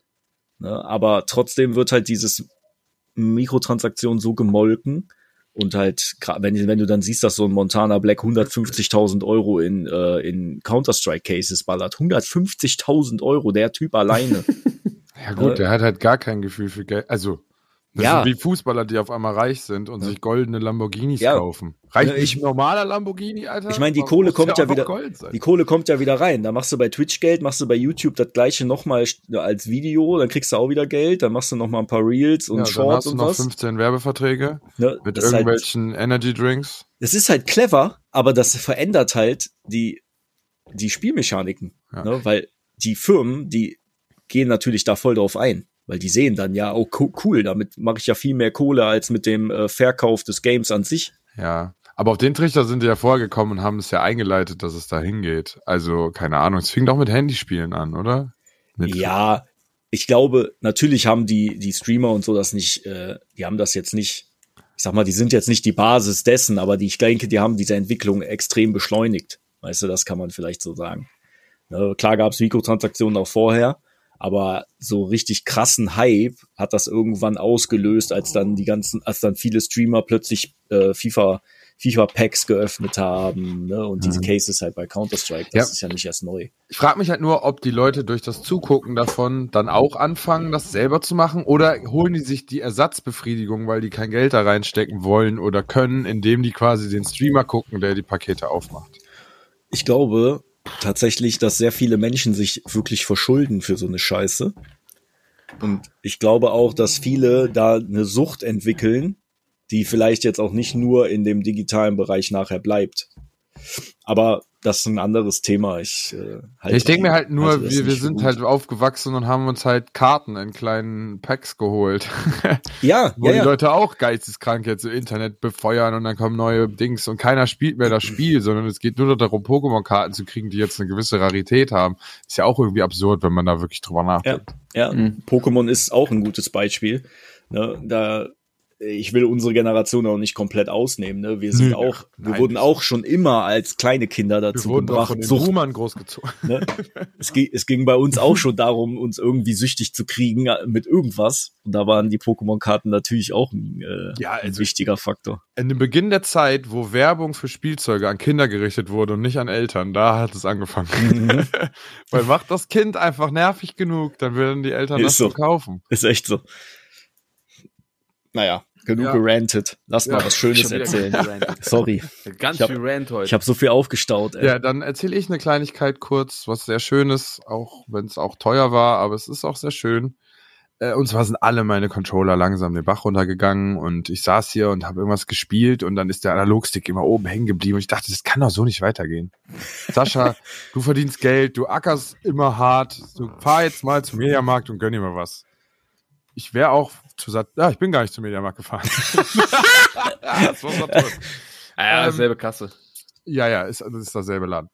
Ne? Aber trotzdem wird halt dieses Mikrotransaktion so gemolken, und halt, wenn, wenn du dann siehst, dass so ein Montana Black 150.000 Euro in, äh, in Counter-Strike-Cases ballert. 150.000 Euro, der Typ alleine. ja gut, äh, der hat halt gar kein Gefühl für Geld. Also, das ja. sind wie Fußballer, die auf einmal reich sind und ja. sich goldene Lamborghinis ja. kaufen. Reicht ich, nicht normaler Lamborghini, Alter? Ich meine, die Kohle kommt ja, wieder, die Kohle kommt ja wieder rein. Da machst du bei Twitch Geld, machst du bei YouTube das gleiche nochmal als Video, dann kriegst du auch wieder Geld, dann machst du nochmal ein paar Reels und ja, Shorts dann hast du noch was. 15 Werbeverträge ne, mit halt irgendwelchen halt, Energy Drinks. Das ist halt clever, aber das verändert halt die, die Spielmechaniken, ne? weil die Firmen, die gehen natürlich da voll drauf ein. Weil die sehen dann ja, oh cool, damit mache ich ja viel mehr Kohle als mit dem äh, Verkauf des Games an sich. Ja, aber auf den Trichter sind die ja vorgekommen und haben es ja eingeleitet, dass es da hingeht. Also, keine Ahnung, es fing doch mit Handyspielen an, oder? Mit ja, ich glaube, natürlich haben die, die Streamer und so das nicht, äh, die haben das jetzt nicht, ich sag mal, die sind jetzt nicht die Basis dessen, aber die, ich denke, die haben diese Entwicklung extrem beschleunigt. Weißt du, das kann man vielleicht so sagen. Ne, klar gab es Mikrotransaktionen auch vorher, aber so richtig krassen Hype hat das irgendwann ausgelöst, als dann die ganzen, als dann viele Streamer plötzlich äh, FIFA FIFA-Packs geöffnet haben ne? und diese mhm. Cases halt bei Counter-Strike. Das ja. ist ja nicht erst neu. Ich frage mich halt nur, ob die Leute durch das Zugucken davon dann auch anfangen, das selber zu machen oder holen die sich die Ersatzbefriedigung, weil die kein Geld da reinstecken wollen oder können, indem die quasi den Streamer gucken, der die Pakete aufmacht. Ich glaube, tatsächlich, dass sehr viele Menschen sich wirklich verschulden für so eine Scheiße. Und ich glaube auch, dass viele da eine Sucht entwickeln, die vielleicht jetzt auch nicht nur in dem digitalen Bereich nachher bleibt. Aber das ist ein anderes Thema. Ich, äh, halt ich denke mir halt nur, halt wir, wir sind gut. halt aufgewachsen und haben uns halt Karten in kleinen Packs geholt. Ja, Wo ja, die ja. Leute auch geisteskrank jetzt im Internet befeuern und dann kommen neue Dings und keiner spielt mehr das Spiel, sondern es geht nur noch darum, Pokémon-Karten zu kriegen, die jetzt eine gewisse Rarität haben. Ist ja auch irgendwie absurd, wenn man da wirklich drüber nachdenkt. Ja, ja. Mhm. Pokémon ist auch ein gutes Beispiel. Ne, da ich will unsere Generation auch nicht komplett ausnehmen. Ne? Wir sind Nö, auch, wir nein, wurden auch schon immer als kleine Kinder dazu wir wurden gebracht, von den Sucht, großgezogen. Ne? es, ging, es ging bei uns auch schon darum, uns irgendwie süchtig zu kriegen äh, mit irgendwas. Und da waren die Pokémon-Karten natürlich auch ein, äh, ja, also ein wichtiger Faktor. In dem Beginn der Zeit, wo Werbung für Spielzeuge an Kinder gerichtet wurde und nicht an Eltern, da hat es angefangen. Mhm. Weil macht das Kind einfach nervig genug, dann werden die Eltern Ist das so kaufen. Ist echt so. Naja, Genug ja. gerantet. Lass ja. mal was Schönes erzählen. Sorry. Ganz ich hab, viel Rant heute. Ich habe so viel aufgestaut. Ey. Ja, dann erzähle ich eine Kleinigkeit kurz, was sehr schön ist, auch wenn es auch teuer war, aber es ist auch sehr schön. Äh, und zwar sind alle meine Controller langsam den Bach runtergegangen und ich saß hier und habe irgendwas gespielt und dann ist der Analogstick immer oben hängen geblieben und ich dachte, das kann doch so nicht weitergehen. Sascha, du verdienst Geld, du ackerst immer hart, du fahr jetzt mal zum Mediamarkt und gönn dir mal was ich wäre auch zu satt. Ja, ich bin gar nicht zum Mediamarkt gefahren. das war toll. Ja, ähm, selbe Kasse. Ja, ja, ist, das ist dasselbe Land.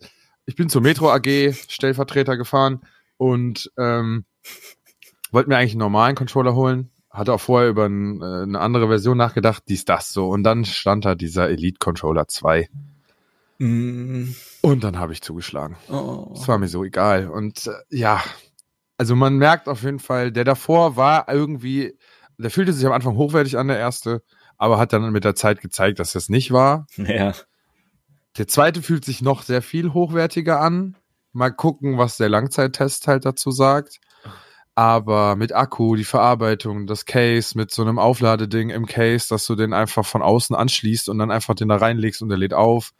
Ich bin zur Metro AG Stellvertreter gefahren und ähm, wollte mir eigentlich einen normalen Controller holen. Hatte auch vorher über ein, äh, eine andere Version nachgedacht, dies, das so. Und dann stand da dieser Elite Controller 2. Mm. Und dann habe ich zugeschlagen. Oh. Das war mir so egal. Und äh, ja, also man merkt auf jeden Fall, der davor war irgendwie, der fühlte sich am Anfang hochwertig an, der erste, aber hat dann mit der Zeit gezeigt, dass das nicht war. Ja. Der zweite fühlt sich noch sehr viel hochwertiger an. Mal gucken, was der Langzeittest halt dazu sagt. Aber mit Akku, die Verarbeitung, das Case, mit so einem Aufladeding im Case, dass du den einfach von außen anschließt und dann einfach den da reinlegst und der lädt auf.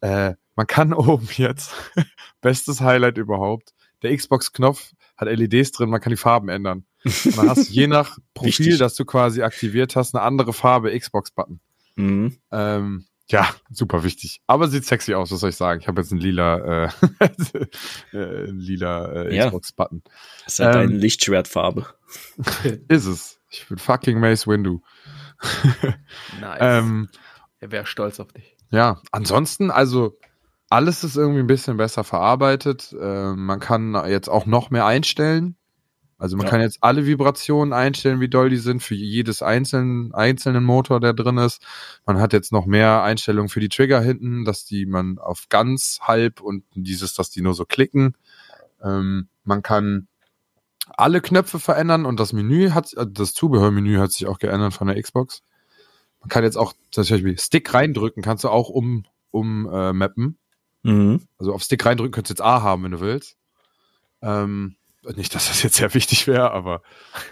Äh, man kann oben jetzt, bestes Highlight überhaupt, der Xbox-Knopf hat LEDs drin, man kann die Farben ändern. Und dann hast du je nach Profil, das du quasi aktiviert hast, eine andere Farbe Xbox-Button. Mhm. Ähm, ja, super wichtig. Aber sieht sexy aus, was soll ich sagen? Ich habe jetzt einen lila, äh, äh, lila äh, ja. Xbox-Button. Das ist halt ähm, deine Lichtschwertfarbe. ist es. Ich bin fucking Mace Windu. nice. ähm, er wäre stolz auf dich. Ja, ansonsten, also alles ist irgendwie ein bisschen besser verarbeitet. Äh, man kann jetzt auch noch mehr einstellen. Also man Ja. kann jetzt alle Vibrationen einstellen, wie doll die sind, für jedes einzelnen, einzelnen Motor, der drin ist. Man hat jetzt noch mehr Einstellungen für die Trigger hinten, dass die man auf ganz, halb und dieses, dass die nur so klicken. Ähm, man kann alle Knöpfe verändern und das Menü hat, äh, das Zubehörmenü hat sich auch geändert von der Xbox. Man kann jetzt auch zum Beispiel Stick reindrücken, kannst du auch um, um äh, mappen. Mhm. Also auf Stick reindrücken könntest du jetzt A haben, wenn du willst. Ähm, nicht, dass das jetzt sehr wichtig wäre, aber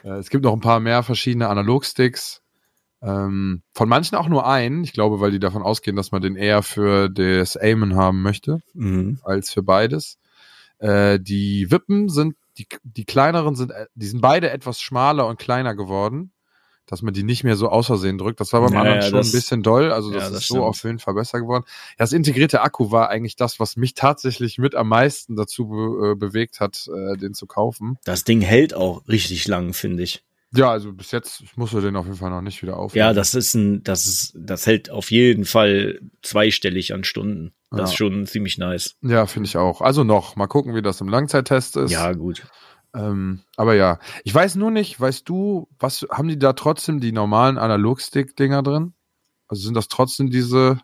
äh, es gibt noch ein paar mehr verschiedene Analogsticks. Ähm, von manchen auch nur einen. Ich glaube, weil die davon ausgehen, dass man den eher für das Aimen haben möchte, Mhm. als für beides. Äh, die Wippen sind, die, die kleineren sind, äh, die sind beide etwas schmaler und kleiner geworden, dass man die nicht mehr so aus Versehen drückt. Das war beim Ja, anderen ja, schon das- ein bisschen doll. Also das ja, ist das so stimmt. auf jeden Fall besser geworden. Ja, das integrierte Akku war eigentlich das, was mich tatsächlich mit am meisten dazu be äh, bewegt hat, äh, den zu kaufen. Das Ding hält auch richtig lang, finde ich. Ja, also bis jetzt, ich musste den auf jeden Fall noch nicht wieder aufnehmen. Ja, das ist ein, das ist, das hält auf jeden Fall zweistellig an Stunden. Das Ja. ist schon ziemlich nice. Ja, finde ich auch. Also noch, mal gucken, wie das im Langzeittest ist. Ja, gut. Ähm, aber ja, ich weiß nur nicht, weißt du, was haben die da trotzdem die normalen Analogstick-Dinger drin? Also sind das trotzdem diese,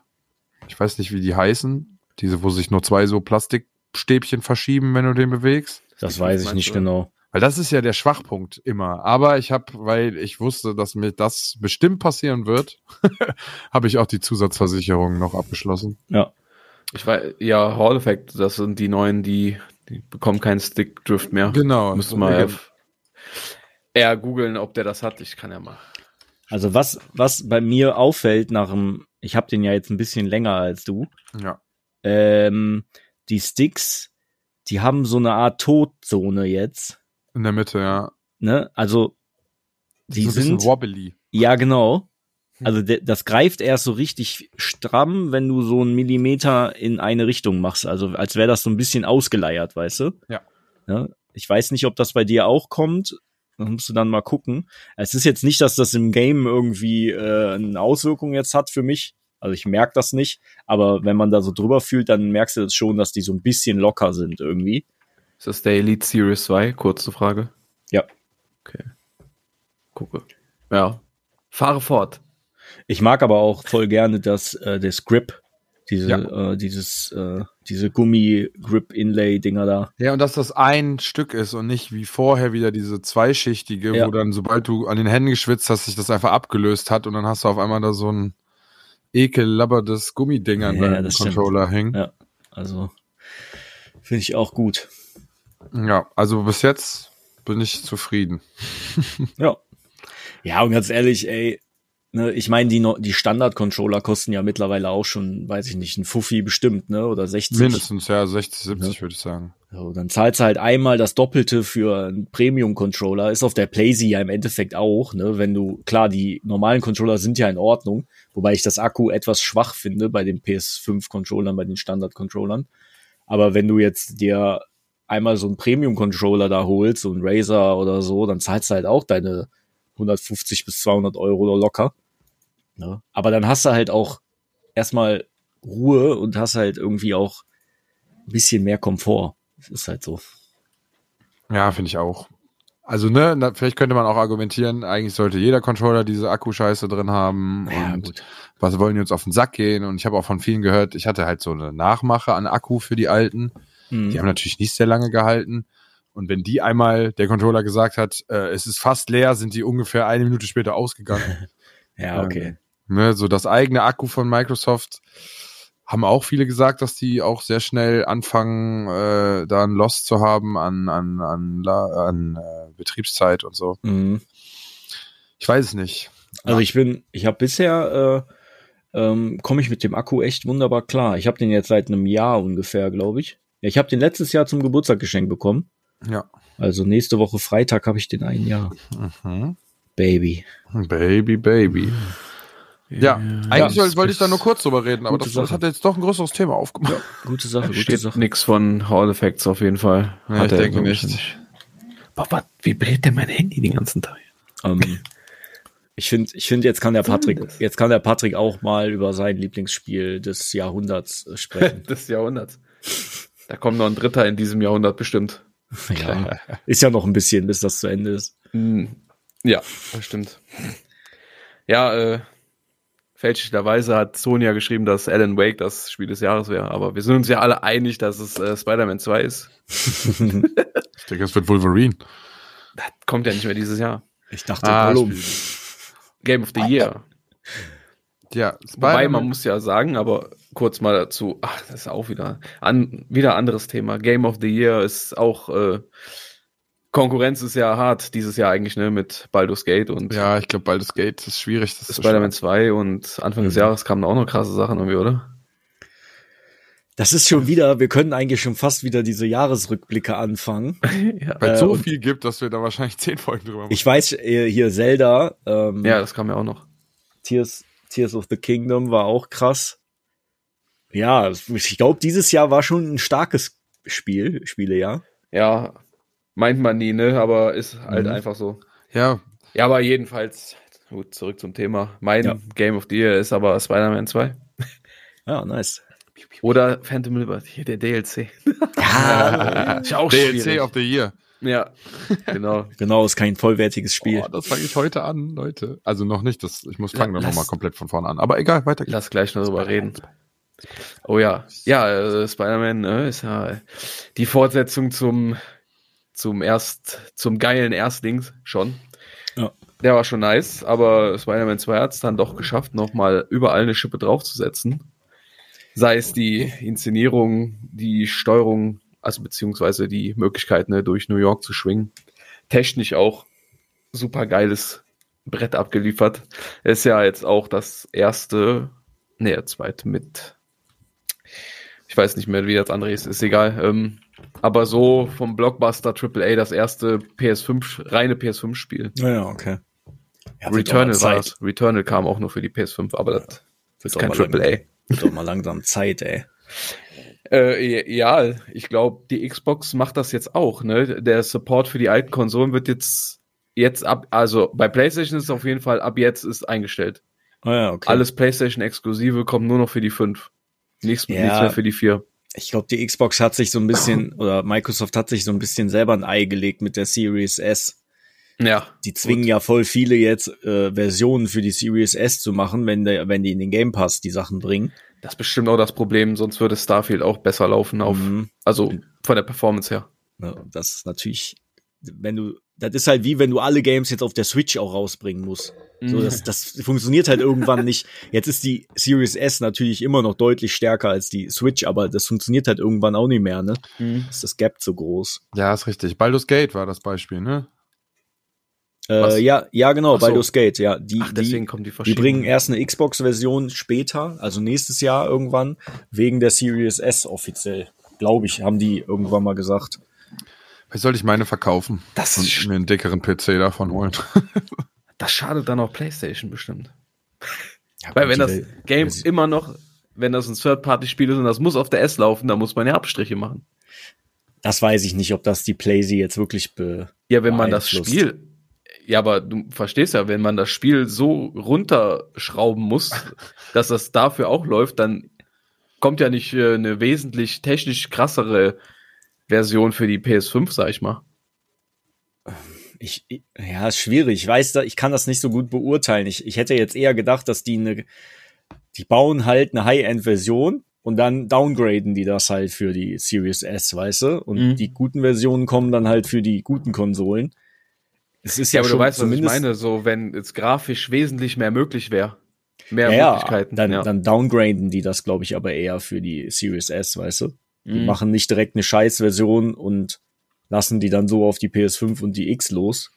ich weiß nicht, wie die heißen, diese, wo sich nur zwei so Plastikstäbchen verschieben, wenn du den bewegst? Das weiß ich nicht du? genau. Weil das ist ja der Schwachpunkt immer. Aber ich habe, weil ich wusste, dass mir das bestimmt passieren wird, habe ich auch die Zusatzversicherung noch abgeschlossen. Ja. Ich weiß, ja, Hall Effect, das sind die neuen, die, die bekommen keinen Stick-Drift mehr. Genau. Müssen mal eher googeln, ob der das hat. Ich kann ja mal. Also was, was bei mir auffällt nach dem, ich habe den ja jetzt ein bisschen länger als du, Ja. ähm, die Sticks, die haben so eine Art Todzone jetzt, In der Mitte, ja. ne? Also die so sind, wobbly. ja genau. Hm. Also das greift erst so richtig stramm, wenn du so einen Millimeter in eine Richtung machst. Also als wäre das so ein bisschen ausgeleiert, weißt du? Ja. ja. Ich weiß nicht, ob das bei dir auch kommt. Das musst du dann mal gucken. Es ist jetzt nicht, dass das im Game irgendwie äh, eine Auswirkung jetzt hat für mich. Also ich merke das nicht. Aber wenn man da so drüber fühlt, dann merkst du das schon, dass die so ein bisschen locker sind irgendwie. Ist das der Elite Series 2? Kurze Frage. Ja. Okay. Gucke. Ja. Fahre fort. Ich mag aber auch voll gerne das, äh, das Grip. Diese, Ja. äh, dieses, äh, diese Gummi-Grip-Inlay-Dinger da. Ja, und dass das ein Stück ist und nicht wie vorher wieder diese zweischichtige, Ja. wo dann, sobald du an den Händen geschwitzt hast, sich das einfach abgelöst hat und dann hast du auf einmal da so ein ekellabbertes Gummiding an Ja, deinem das stimmt. Controller hängen. Ja, also finde ich auch gut. Ja, also bis jetzt bin ich zufrieden. Ja. Ja, und ganz ehrlich, ey, ne, ich meine, die, die Standard-Controller kosten ja mittlerweile auch schon, weiß ich nicht, ein Fuffi bestimmt, ne? Oder 60. Mindestens, ja, 60, 70 würde ich sagen. So, dann zahlst du halt einmal das Doppelte für einen Premium-Controller. Ist auf der PlayStation ja im Endeffekt auch, ne? Wenn du, klar, die normalen Controller sind ja in Ordnung, wobei ich das Akku etwas schwach finde bei den PS5-Controllern, bei den Standard-Controllern. Aber wenn du jetzt dir einmal so einen Premium-Controller da holst, so ein Razer oder so, dann zahlst du halt auch deine 150 bis 200 Euro locker. Ne? Aber dann hast du halt auch erstmal Ruhe und hast halt irgendwie auch ein bisschen mehr Komfort. Das ist halt so. Ja, finde ich auch. Also, ne, na, vielleicht könnte man auch argumentieren, eigentlich sollte jeder Controller diese Akkuscheiße drin haben. Ja, und gut. was wollen die uns auf den Sack gehen? Und ich habe auch von vielen gehört, ich hatte halt so eine Nachmache an Akku für die alten. Mhm. Die haben natürlich nicht sehr lange gehalten. Und wenn die einmal der Controller gesagt hat, äh, es ist fast leer, sind die ungefähr eine Minute später ausgegangen. Ja, okay. Ne, so das eigene Akku von Microsoft haben auch viele gesagt, dass die auch sehr schnell anfangen, äh, da ein Loss zu haben an, an, an, an äh, Betriebszeit und so. Mhm. Ich weiß es nicht. Also ich bin, ich habe bisher, äh, ähm, komme ich mit dem Akku echt wunderbar klar. Ich habe den jetzt seit einem Jahr ungefähr, glaube ich. Ja, ich habe den letztes Jahr zum Geburtstag geschenkt bekommen. Ja. Also nächste Woche Freitag habe ich den ein Jahr. Mhm. Baby. Baby, Baby. Ja, eigentlich Ja, wollte ich da nur kurz drüber reden, aber das, das hat jetzt doch ein größeres Thema aufgemacht. Gute Sache, gute Steht Sache. nix von Hall Effects auf jeden Fall. Ja, ich denke nicht. Was vibriert denn mein Handy den ganzen Tag? Ähm, ich finde, ich finde, jetzt kann der Patrick, jetzt kann der Patrick auch mal über sein Lieblingsspiel des Jahrhunderts sprechen. Des Jahrhunderts. Da kommt noch ein Dritter in diesem Jahrhundert bestimmt. Ja, ist ja noch ein bisschen, bis das zu Ende ist. Hm, Ja, das stimmt. Ja, äh, fälschlicherweise hat Sony ja geschrieben, dass Alan Wake das Spiel des Jahres wäre, aber wir sind uns ja alle einig, dass es äh, Spider-Man 2 ist. Ich denke, es wird Wolverine. Das kommt ja nicht mehr dieses Jahr. Ich dachte, Ah, Gollum. Game of the Year. Ja, Wobei, Spider-Man. man muss ja sagen, aber kurz mal dazu, ach, das ist auch wieder an, wieder anderes Thema. Game of the Year ist auch, äh, Konkurrenz ist ja hart dieses Jahr eigentlich, ne, mit Baldur's Gate und Ja, ich glaube, Baldur's Gate ist schwierig. Das Spider-Man 2 und Anfang des Mhm. Jahres kamen auch noch krasse Sachen irgendwie, oder? Das ist schon wieder, wir können eigentlich schon fast wieder diese Jahresrückblicke anfangen. ja. Weil es Äh, so und- viel gibt, dass wir da wahrscheinlich zehn Folgen drüber machen. Ich weiß, äh, hier Zelda, ähm, ja, das kam ja auch noch. Tears, Tears of the Kingdom war auch krass. Ja, ich glaube, dieses Jahr war schon ein starkes Spiel, Spielejahr. Ja, meint man nie, ne, aber ist halt Mhm. einfach so. ja, Ja, aber jedenfalls, gut, zurück zum Thema. Mein Ja. Game of the Year ist aber Spider-Man 2. Ja, nice. Oder Phantom Liberty, hier der DLC. Ja, Ist auch DLC schwierig. of the Year. Ja, genau. genau, ist kein vollwertiges Spiel. Oh, das fange ich heute an, Leute. Also noch nicht, das, ich muss fangen dann nochmal komplett von vorne an. Aber egal, weiter geht's. Lass gleich noch drüber reden. Oh ja, ja, äh, Spider-Man ne, ist ja die Fortsetzung zum zum erst zum geilen Erstlings schon. Ja. Der war schon nice, aber Spider-Man 2 hat es dann doch geschafft, nochmal überall eine Schippe draufzusetzen. Sei es die Inszenierung, die Steuerung, also beziehungsweise die Möglichkeit, ne, durch New York zu schwingen. Technisch auch super geiles Brett abgeliefert. Ist ja jetzt auch das erste, nee, der zweite mit, ich weiß nicht mehr, wie das andere ist, ist egal. Ähm, aber so vom Blockbuster AAA das erste PS5, reine PS5-Spiel. Naja, okay. Ja, Returnal war das. Returnal kam auch nur für die PS5, aber das ist kein AAA. Wird doch mal langsam Zeit, ey. Äh, ja, ich glaube, die Xbox macht das jetzt auch. Ne? Der Support für die alten Konsolen wird jetzt jetzt ab, also bei PlayStation ist es auf jeden Fall ab jetzt ist eingestellt. Ah ja, okay. Alles PlayStation-Exklusive kommt nur noch für die 5. Nichts, Ja. nichts mehr für die 4. Ich glaube, die Xbox hat sich so ein bisschen, oder Microsoft hat sich so ein bisschen selber ein Ei gelegt mit der Series S. Ja. Die zwingen ja voll viele jetzt äh, Versionen für die Series S zu machen, wenn, der, wenn die in den Game Pass die Sachen bringen. Das ist bestimmt auch das Problem, sonst würde Starfield auch besser laufen auf, Mhm. also von der Performance her. Ja, das ist natürlich, wenn du, das ist halt wie wenn du alle Games jetzt auf der Switch auch rausbringen musst. So, das, das funktioniert halt irgendwann nicht. Jetzt ist die Series S natürlich immer noch deutlich stärker als die Switch, aber das funktioniert halt irgendwann auch nicht mehr, ne? Mhm. Ist das Gap zu groß. Ja, ist richtig. Baldur's Gate war das Beispiel, ne? Äh, ja, ja, genau, so. Baldur's Gate, ja. Die, Ach, deswegen die, kommt die die bringen erst eine Xbox-Version später, also nächstes Jahr irgendwann, wegen der Series S offiziell. Glaube ich, haben die irgendwann mal gesagt. Vielleicht sollte ich meine verkaufen Das und ist- mir einen dickeren PC davon holen. Das schadet dann auch PlayStation bestimmt. Ja, Weil wenn das Game immer noch, wenn das ein Third-Party-Spiel ist und das muss auf der S laufen, dann muss man ja Abstriche machen. Das weiß ich nicht, ob das die Playsee jetzt wirklich be Ja, wenn man das. Spiel, ja, aber du verstehst ja, wenn man das Spiel so runterschrauben muss, dass das dafür auch läuft, dann kommt ja nicht äh, eine wesentlich technisch krassere Version für die PS5, sag ich mal. Ich, ich, ja, ist schwierig. Ich weiß da, ich kann das nicht so gut beurteilen. Ich, ich hätte jetzt eher gedacht, dass die eine, die bauen halt eine High-End-Version und dann downgraden die das halt für die Series S, weißt du? Und Mhm. die guten Versionen kommen dann halt für die guten Konsolen. Es ist Ja, ja, aber schon du weißt, was ich meine, so wenn jetzt grafisch wesentlich mehr möglich wäre. Mehr ja, Möglichkeiten. dann, ja. dann downgraden die das, glaube ich, aber eher für die Series S, weißt du? Die Mhm. machen nicht direkt eine Scheiß-Version und lassen die dann so auf die PS5 und die X los.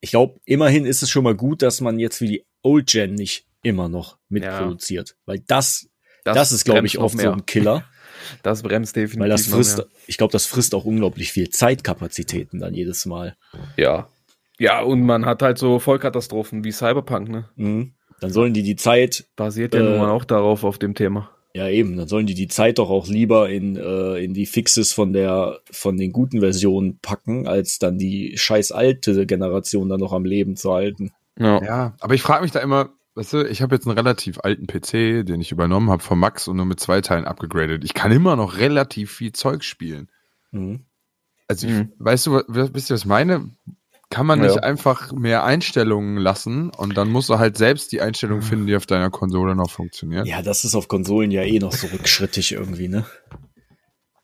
Ich glaube, immerhin ist es schon mal gut, dass man jetzt wie die Old Gen nicht immer noch mitproduziert, weil das, das, ist, glaube ich, oft so ein Killer, Das bremst definitiv weil das frisst, ich glaube, das frisst auch unglaublich viel Zeitkapazitäten dann jedes Mal. Ja. Ja, und man hat halt so Vollkatastrophen wie Cyberpunk, ne? Mhm. Dann sollen die die Zeit Basiert ja Äh, nun mal auch darauf, auf dem Thema. Ja, eben, dann sollen die die Zeit doch auch lieber in, äh, in die Fixes von der, von den guten Versionen packen, als dann die scheiß alte Generation dann noch am Leben zu halten. Ja. Ja, aber ich frage mich da immer, weißt du, ich habe jetzt einen relativ alten PC, den ich übernommen habe von Max und nur mit zwei Teilen abgegradet. Ich kann immer noch relativ viel Zeug spielen. Mhm. also ich, weißt du, was- wisst ihr, was ich meine? Kann man nicht Ja. einfach mehr Einstellungen lassen und dann musst du halt selbst die Einstellungen finden, die auf deiner Konsole noch funktionieren? Ja, das ist auf Konsolen ja eh noch so rückschrittig irgendwie, ne?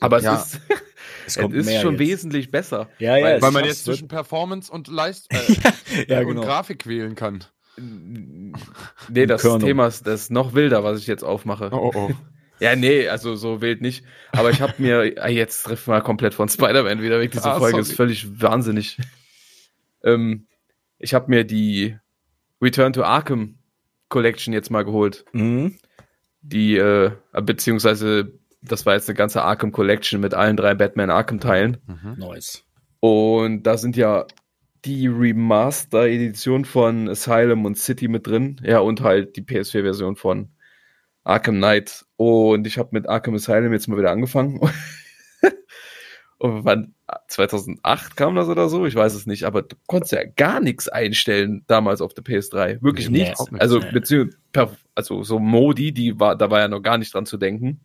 Aber es Ja. ist, Es es ist mehr schon jetzt. wesentlich besser. Ja, ja, Weil- Weil man jetzt zwischen Performance und Leist äh, ja, und genau. Grafik wählen kann. Nee, das Körnung. Thema ist das ist noch wilder, was ich jetzt aufmache. Oh, oh. Ja, nee, also so wild nicht. Aber ich habe mir, ah, jetzt trifft mal komplett von Spider-Man wieder weg. Diese Ah, Folge sorry. ist völlig wahnsinnig. Ähm, ich habe mir die Return to Arkham Collection jetzt mal geholt. Mhm. Die, äh, beziehungsweise, das war jetzt eine ganze Arkham Collection mit allen drei Batman Arkham Teilen. Nice. Und da sind ja die Remaster-Edition von Asylum und City mit drin. Ja, und halt die PS4-Version von Arkham Knight. Und ich habe mit Arkham Asylum jetzt mal wieder angefangen. und wann? 2008 kam das oder so? Ich weiß es nicht. Aber du konntest ja gar nichts einstellen damals auf der PS3. Wirklich Nee, nichts, Also, nee. beziehungsweise, per- also so Modi, die war, da war ja noch gar nicht dran zu denken.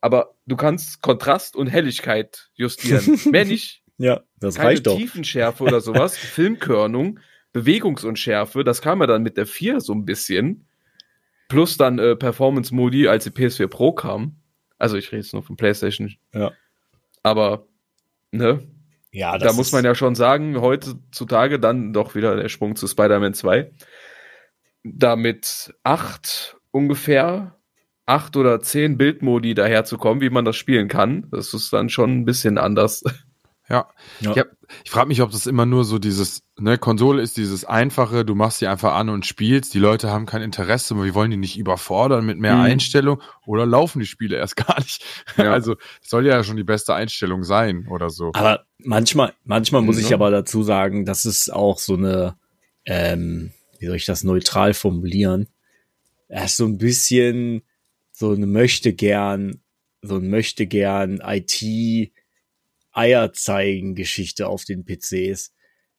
Aber du kannst Kontrast und Helligkeit justieren. Mehr nicht Ja, das keine reicht doch. Tiefenschärfe oder sowas, Filmkörnung, Bewegungsunschärfe, das kam ja dann mit der 4 so ein bisschen. Plus dann äh, Performance-Modi, als die PS4 Pro kam. Also ich rede jetzt nur von PlayStation. Ja. Aber, ne, Ja, da muss man ja schon sagen, heutzutage dann doch wieder der Sprung zu Spider-Man 2. Damit acht ungefähr, acht oder zehn Bildmodi daherzukommen, wie man das spielen kann, das ist dann schon ein bisschen anders. Ja. Ja. Ich, ich frage mich, ob das immer nur so dieses, ne, Konsole ist dieses einfache, du machst sie einfach an und spielst, die Leute haben kein Interesse, wir wollen die nicht überfordern mit mehr Mhm. Einstellung oder laufen die Spiele erst gar nicht. Ja. Also soll ja schon die beste Einstellung sein oder so. Aber manchmal, manchmal muss ich Ja. aber dazu sagen, das ist auch so eine, ähm, wie soll ich das neutral formulieren? Er ist so ein bisschen so eine möchte gern, so ein möchte gern IT Eier zeigen Geschichte auf den PCs.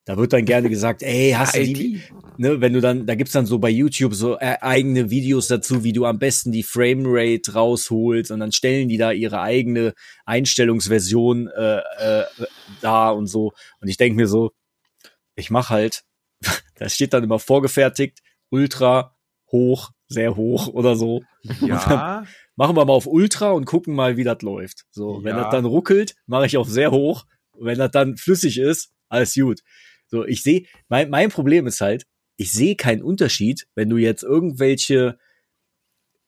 Da wird dann gerne gesagt, ey, hast du die, ne, wenn du dann, da gibt's dann so bei YouTube so äh, eigene Videos dazu, wie du am besten die Framerate rausholst und dann stellen die da ihre eigene Einstellungsversion äh, äh, da und so. Und ich denke mir so, ich mach halt, da steht dann immer vorgefertigt, ultra hoch, sehr hoch oder so. ja, Machen wir mal auf ultra und gucken mal, wie das läuft. So, wenn Ja. das dann ruckelt, mache ich auf sehr hoch. Wenn das dann flüssig ist, alles gut. So, ich sehe, mein, mein Problem ist halt, ich sehe keinen Unterschied, wenn du jetzt irgendwelche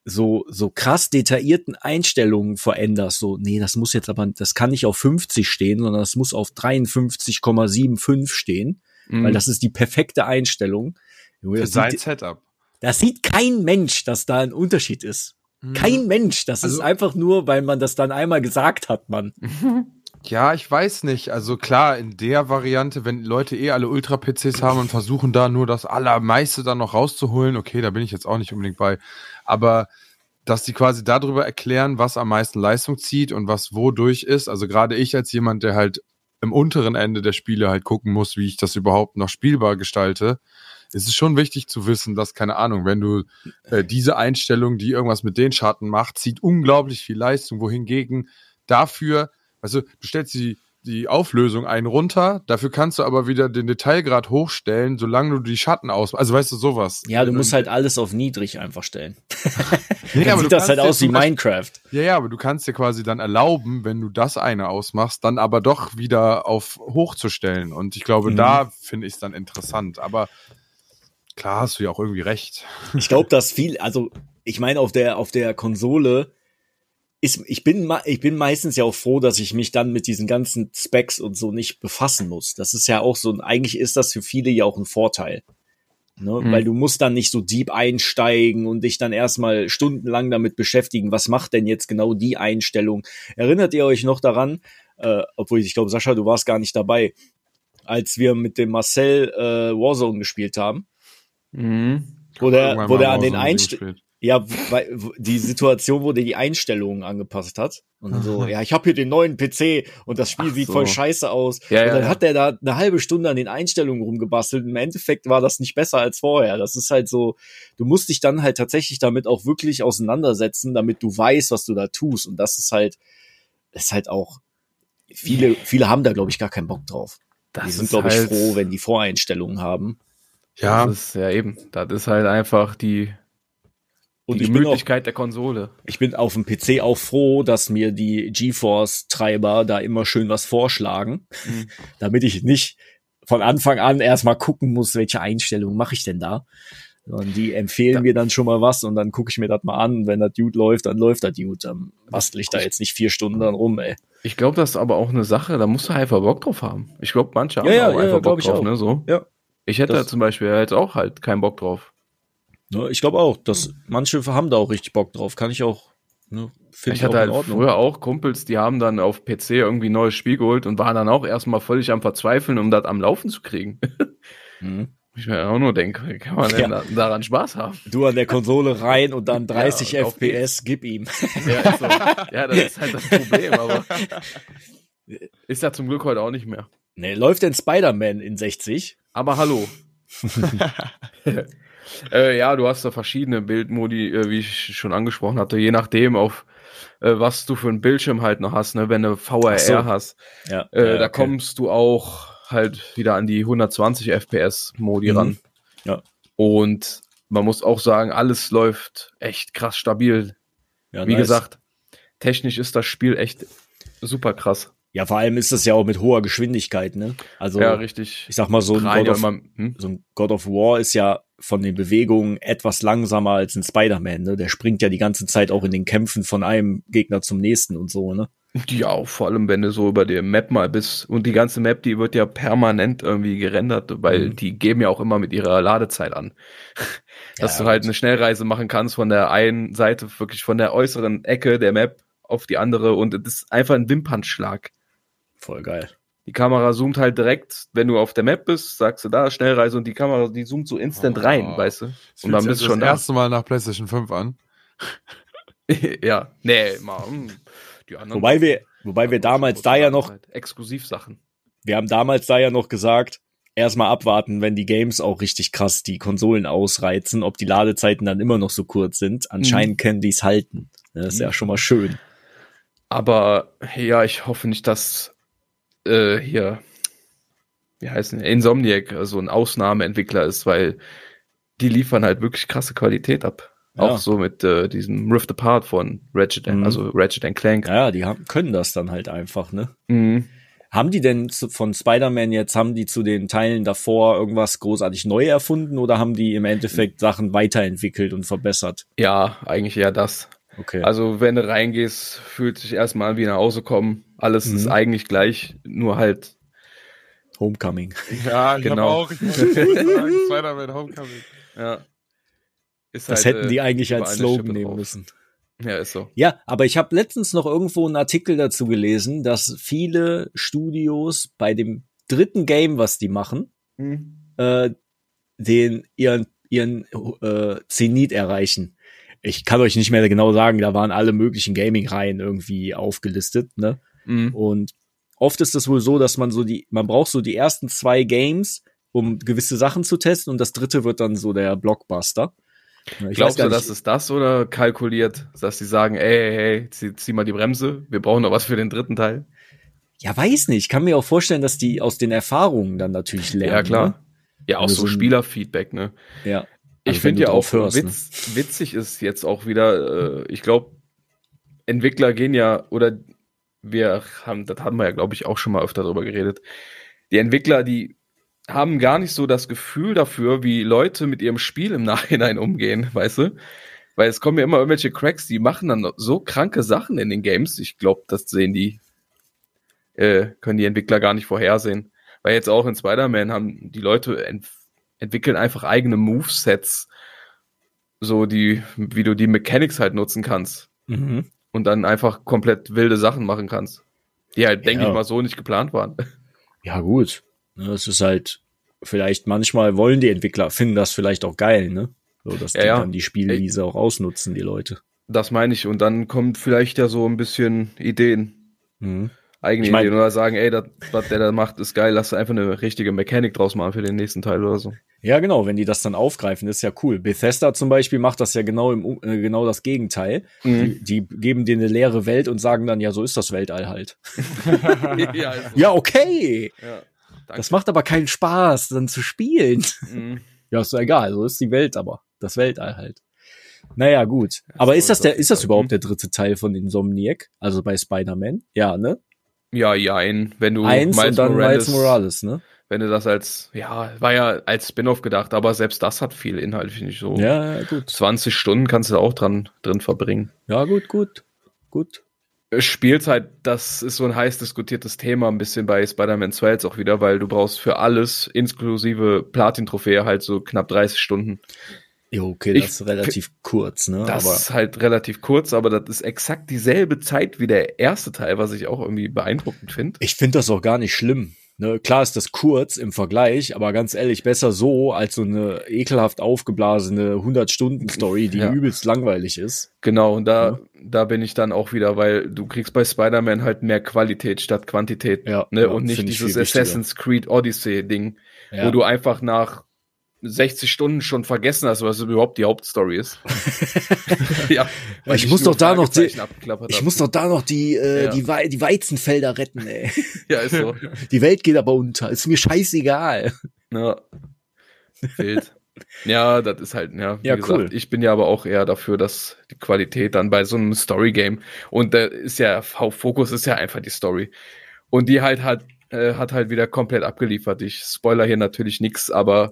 so, so krass detaillierten Einstellungen veränderst. So, nee, das muss jetzt aber, das kann nicht auf 50 stehen, sondern das muss auf 53,75 stehen, Mhm. weil das ist die perfekte Einstellung. Für sein Setup. Das sieht kein Mensch, dass da ein Unterschied ist. Kein Mensch. Das ist Also- einfach nur, weil man das dann einmal gesagt hat, Mann. Ja, ich weiß nicht. Also klar, in der Variante, wenn Leute eh alle Ultra-PCs haben und versuchen da nur das Allermeiste dann noch rauszuholen, okay, da bin ich jetzt auch nicht unbedingt bei. Aber dass die quasi darüber erklären, was am meisten Leistung zieht und was wodurch ist. Also gerade ich als jemand, der halt im unteren Ende der Spiele halt gucken muss, wie ich das überhaupt noch spielbar gestalte, ist es schon wichtig zu wissen, dass, keine Ahnung, wenn du äh, diese Einstellung, die irgendwas mit den Schatten macht, zieht unglaublich viel Leistung, wohingegen dafür, also du stellst die, die Auflösung ein runter, dafür kannst du aber wieder den Detailgrad hochstellen, solange du die Schatten aus, also weißt du, sowas. Ja, du musst halt alles auf niedrig einfach stellen. nee, Dann aber sieht du das halt aus wie Minecraft. Ja, ja, aber du kannst dir quasi dann erlauben, wenn du das eine ausmachst, dann aber doch wieder auf hoch zu stellen. Und ich glaube, Mhm. da finde ich es dann interessant. Aber klar hast du ja auch irgendwie recht. Ich glaube, dass viel, also ich meine, auf der, auf der Konsole ist, ich bin, ich bin meistens ja auch froh, dass ich mich dann mit diesen ganzen Specs und so nicht befassen muss. Das ist ja auch so, ein- eigentlich ist das für viele ja auch ein Vorteil. Ne? Mhm. Weil du musst dann nicht so deep einsteigen und dich dann erstmal stundenlang damit beschäftigen, was macht denn jetzt genau die Einstellung. Erinnert ihr euch noch daran, äh, obwohl ich glaube, Sascha, du warst gar nicht dabei, als wir mit dem Marcel äh, Warzone gespielt haben? Mhm. Wo der, wo der an den Einstellungen. Ja, weil die Situation, wo der die Einstellungen angepasst hat. Und so, ja, ich habe hier den neuen PC und das Spiel Ach sieht so. voll scheiße aus. Ja, und dann ja. hat der da eine halbe Stunde an den Einstellungen rumgebastelt. Im Endeffekt war das nicht besser als vorher. Das ist halt so, du musst dich dann halt tatsächlich damit auch wirklich auseinandersetzen, damit du weißt, was du da tust. Und das ist halt, ist halt auch, viele, viele haben da, glaube ich, gar keinen Bock drauf. Das die sind, glaube ich, halt- froh, wenn die Voreinstellungen haben. Ja, Das ist ja eben. Das ist halt einfach die, Und die Gemütlichkeit der Konsole. ich bin auf dem PC auch froh, dass mir die GeForce-Treiber da immer schön was vorschlagen, Mhm. damit ich nicht von Anfang an erstmal gucken muss, welche Einstellungen mache ich denn da. Und die empfehlen Da- mir dann schon mal was und dann gucke ich mir das mal an. Wenn das gut läuft, dann läuft das gut. Dann bastel ich da jetzt nicht vier Stunden dran rum, ey. Ich glaube, das ist aber auch eine Sache, da musst du einfach Bock drauf haben. Ich glaube, manche haben Ja, ja, auch ja, einfach Bock drauf, ne, so. Ja. Ich hätte Das- da zum Beispiel jetzt auch halt keinen Bock drauf. Ne, ich glaube auch, dass manche haben da auch richtig Bock drauf. Kann ich auch, ne, Ich hatte in halt früher auch Kumpels, die haben dann auf PC irgendwie ein neues Spiel geholt und waren dann auch erstmal völlig am Verzweifeln, um das am Laufen zu kriegen. Mhm. Ich mir auch nur denke, kann man denn Ja. da, daran Spaß haben? Du an der Konsole rein und dann 30 Ja, FPS, gib ihm. Ja, so. ja, das ist halt das Problem, aber ist ja zum Glück heute auch nicht mehr. Ne, läuft denn Spider-Man in 60? Aber hallo. Äh, ja, du hast da verschiedene Bildmodi, äh, wie ich schon angesprochen hatte, je nachdem, auf äh, was du für einen Bildschirm halt noch hast, ne? wenn du VRR so. hast, Ja. äh, ja, da okay. kommst du auch halt wieder an die 120 FPS Modi Mhm. ran. Ja. Und man muss auch sagen, alles läuft echt krass stabil. Ja, Wie nice. gesagt, technisch ist das Spiel echt super krass. Ja, vor allem ist das ja auch mit hoher Geschwindigkeit, ne? Also, ja, richtig. ich sag mal, so ein, God of, immer, hm? so ein God of War ist ja von den Bewegungen etwas langsamer als ein Spider-Man, ne? Der springt ja die ganze Zeit auch in den Kämpfen von einem Gegner zum nächsten und so, ne? Ja, vor allem wenn du so über der Map mal bist. Und die ganze Map, die wird ja permanent irgendwie gerendert, weil Mhm. die geben ja auch immer mit ihrer Ladezeit an. Dass Ja, du halt eine Schnellreise machen kannst von der einen Seite, wirklich von der äußeren Ecke der Map auf die andere und das ist einfach ein Wimpernschlag. Voll geil. Die Kamera zoomt halt direkt, wenn du auf der Map bist, sagst du da Schnellreise und die Kamera, die zoomt so instant Oh. rein, weißt du? das Und dann bist du schon das da. erste Mal nach PlayStation 5 an. ja, nee, mal, hm, die anderen. Wobei wir, wobei wir damals da ja noch, Exklusivsachen. wir haben damals da ja noch gesagt, erstmal abwarten, wenn die Games auch richtig krass die Konsolen ausreizen, ob die Ladezeiten dann immer noch so kurz sind. Anscheinend können die es halten. Das ist ja schon mal schön. Aber ja, ich hoffe nicht, dass äh, hier, wie heißen Insomniac äh, so ein Ausnahmeentwickler ist, weil die liefern halt wirklich krasse Qualität ab. Ja. Auch so mit äh, diesem Rift Apart von Ratchet, Mhm. also Ratchet and Clank. Ja, die haben, können das dann halt einfach, ne? Mhm. Haben die denn zu, von Spider-Man jetzt, haben die zu den Teilen davor irgendwas großartig neu erfunden oder haben die im Endeffekt Sachen weiterentwickelt und verbessert? Ja, eigentlich eher das. Okay. Also wenn du reingehst, fühlt sich erstmal an wie nach Hause kommen. Alles ist Mhm. eigentlich gleich, nur halt. Homecoming. Ja, ich Genau. auch. Ich Spider-Man Homecoming. Ja. Ist Das halt, hätten äh, die eigentlich überall als Slogan Schippe nehmen drauf. müssen. Ja, ist so. Ja, aber ich habe letztens noch irgendwo einen Artikel dazu gelesen, dass viele Studios bei dem dritten Game, was die machen, äh, den ihren ihren äh, Zenit erreichen. Ich kann euch nicht mehr genau sagen, da waren alle möglichen Gaming-Reihen irgendwie aufgelistet, ne? Mhm. Und oft ist es wohl so, dass man so die, man braucht so die ersten zwei Games, um gewisse Sachen zu testen, und das dritte wird dann so der Blockbuster. Ich Glaubst du, das ist das oder kalkuliert, dass die sagen, ey, hey, hey, zieh, zieh mal die Bremse, wir brauchen noch was für den dritten Teil? Ja, weiß nicht. Ich kann mir auch vorstellen, dass die aus den Erfahrungen dann natürlich lernen. ja, klar. Ja, auch du so Spielerfeedback, ne? Ne? Ja. Ich Also finde ja auch hörst, ne? witz, witzig ist jetzt auch wieder, äh, ich glaube, Entwickler gehen ja, oder wir haben, das haben wir ja, glaube ich, auch schon mal öfter drüber geredet. Die Entwickler, die haben gar nicht so das Gefühl dafür, wie Leute mit ihrem Spiel im Nachhinein umgehen, weißt du? Weil es kommen ja immer irgendwelche Cracks, die machen dann so kranke Sachen in den Games. Ich glaube, das sehen die, äh, können die Entwickler gar nicht vorhersehen. Weil jetzt auch in Spider-Man haben die Leute ent entwickeln einfach eigene Movesets, so die, wie du die Mechanics halt nutzen kannst Mhm. Und dann einfach komplett wilde Sachen machen kannst. Die halt, denke Ja. ich mal, so nicht geplant waren. Ja, gut. Ne, Es ist halt, vielleicht manchmal wollen die Entwickler, finden das vielleicht auch geil, ne? So, dass Ja, die ja. dann die Spielwiese auch ausnutzen, die Leute. Das meine ich. Und dann kommt vielleicht ja so ein bisschen Ideen. Mhm. Eigene Ich mein- Ideen oder sagen, ey, das, was der da macht, ist geil, lass einfach eine richtige Mechanik draus machen für den nächsten Teil oder so. Ja, genau, wenn die das dann aufgreifen, ist ja cool. Bethesda zum Beispiel macht das ja genau im äh, genau das Gegenteil. Mhm. Die, die geben dir eine leere Welt und sagen dann, ja, so ist das Weltall halt. ja, ist so. Ja, okay. ja. Das macht aber keinen Spaß, dann zu spielen. Mhm. Ja, ist doch egal, so ist die Welt aber. Das Weltall halt. Naja, gut. Aber ist das der, ist das halt. überhaupt der dritte Teil von Insomniac? Also bei Spider-Man? Ja, ne? Ja, jein. Wenn du Eins und dann Miles Morales, ne? wenn du das als, ja, war ja als Spin-off gedacht, aber selbst das hat viel Inhalt, finde ich so. Ja, ja, gut. 20 Stunden kannst du da auch dran, drin verbringen. Ja, gut, gut. Gut. Spielzeit, das ist so ein heiß diskutiertes Thema ein bisschen bei Spider-Man 2 jetzt auch wieder, weil du brauchst für alles, inklusive Platin-Trophäe, halt so knapp 30 Stunden. Ja, okay, Ich- das ist relativ kurz, ne? Das aber ist halt relativ kurz, aber das ist exakt dieselbe Zeit wie der erste Teil, was ich auch irgendwie beeindruckend finde. ich finde das auch gar nicht schlimm. Ne, klar ist das kurz im Vergleich, aber ganz ehrlich, besser so als so eine ekelhaft aufgeblasene 100-Stunden-Story, die Ja. übelst langweilig ist. Genau, und da, da bin ich dann auch wieder, weil du kriegst bei Spider-Man halt mehr Qualität statt Quantität. Ja, ne? ja, und nicht ich dieses. Assassin's Creed Odyssey-Ding, Ja. wo du einfach nach 60 Stunden schon vergessen hast, was überhaupt die Hauptstory ist. ja, weil Ich muss doch da noch die- ich hab. muss doch da noch die, äh, Ja. die, Wei die Weizenfelder retten, ey. Ja, ist so. Die Welt geht aber unter. Ist mir scheißegal. Ja. Wild. Ja, das ist halt, ja, wie Ja, gesagt, cool. ich bin ja aber auch eher dafür, dass die Qualität dann bei so einem Story-Game und da ist ja, Hauptfokus ist ja einfach die Story. Und die halt hat, äh, hat halt wieder komplett abgeliefert. Ich spoiler hier natürlich nix, aber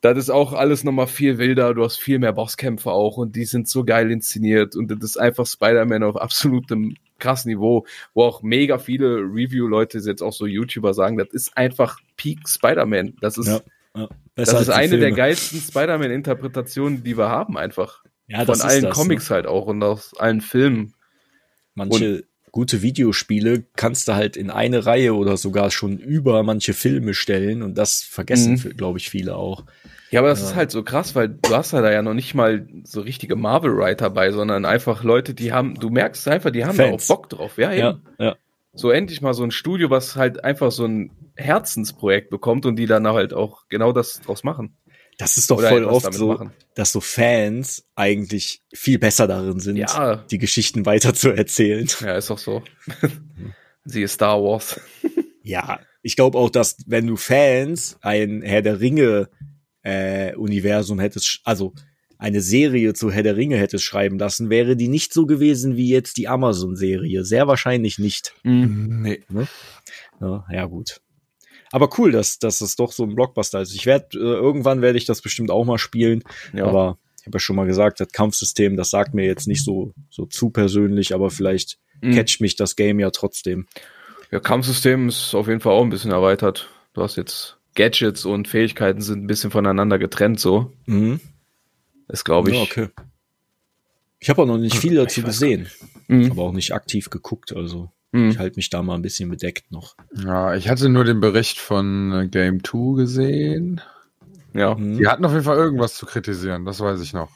das ist auch alles nochmal viel wilder. Du hast viel mehr Bosskämpfe auch und die sind so geil inszeniert und das ist einfach Spider-Man auf absolutem krassen Niveau, wo auch mega viele Review-Leute jetzt auch so YouTuber sagen, das ist einfach Peak Spider-Man. Das ist, Ja, ja. das ist eine der Filme. geilsten Spider-Man-Interpretationen, die wir haben, einfach. Ja, Von allen das, Comics halt auch und aus allen Filmen. Manche gute Videospiele kannst du halt in eine Reihe oder sogar schon über manche Filme stellen und das vergessen, Mhm. glaube ich, viele auch. Ja, aber das Ja. ist halt so krass, weil du hast halt da ja noch nicht mal so richtige Marvel-Writer bei, sondern einfach Leute, die haben, du merkst einfach, die haben da auch Fans. Bock drauf. Ja, Ja, eben. ja. So endlich mal so ein Studio, was halt einfach so ein Herzensprojekt bekommt und die dann halt auch genau das draus machen. Das ist doch Oder voll oft so, machen. dass so Fans eigentlich viel besser darin sind, Ja. die Geschichten weiter zu erzählen. Ja, ist doch so. Siehe Star Wars. Ja, ich glaube auch, dass wenn du Fans ein Herr der Ringe äh, Universum hättest, also eine Serie zu Herr der Ringe hättest schreiben lassen, wäre die nicht so gewesen wie jetzt die Amazon-Serie. Sehr wahrscheinlich nicht. Nee. Ja, ja gut. Aber cool, dass, dass es doch so ein Blockbuster ist. Ich werde äh, irgendwann werde ich das bestimmt auch mal spielen. Ja. Aber ich habe ja schon mal gesagt, das Kampfsystem, das sagt mir jetzt nicht so so zu persönlich, aber vielleicht Mhm. catcht mich das Game ja trotzdem. Ja, Kampfsystem ist auf jeden Fall auch ein bisschen erweitert. Du hast jetzt Gadgets und Fähigkeiten sind ein bisschen voneinander getrennt, so. Mhm. Ist, glaube ich. Ja, okay. Ich habe auch noch nicht viel dazu gesehen, Mhm. aber auch nicht aktiv geguckt, also Mhm. ich halte mich da mal ein bisschen bedeckt noch. Ja, ich hatte nur den Bericht von äh, Game 2 gesehen. Ja. Mhm. Die hatten auf jeden Fall irgendwas zu kritisieren, das weiß ich noch.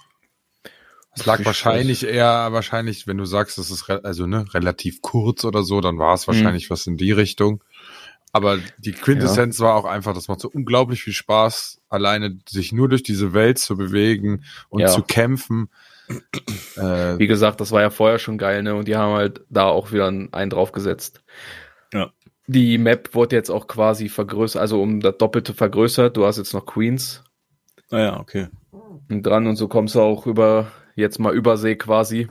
Es lag Ich wahrscheinlich eher, wahrscheinlich, wenn du sagst, es ist re also ne, relativ kurz oder so, dann war es wahrscheinlich was in die Richtung. Aber die Quintessenz war auch einfach, das macht so unglaublich viel Spaß, alleine sich nur durch diese Welt zu bewegen und Ja. zu kämpfen. Äh, Wie gesagt, das war ja vorher schon geil, ne? Und die haben halt da auch wieder einen draufgesetzt. Ja. Die Map wurde jetzt auch quasi vergrößert, also um das Doppelte vergrößert. Du hast jetzt noch Queens Ah ja, okay. dran und so kommst du auch über, jetzt mal Übersee quasi.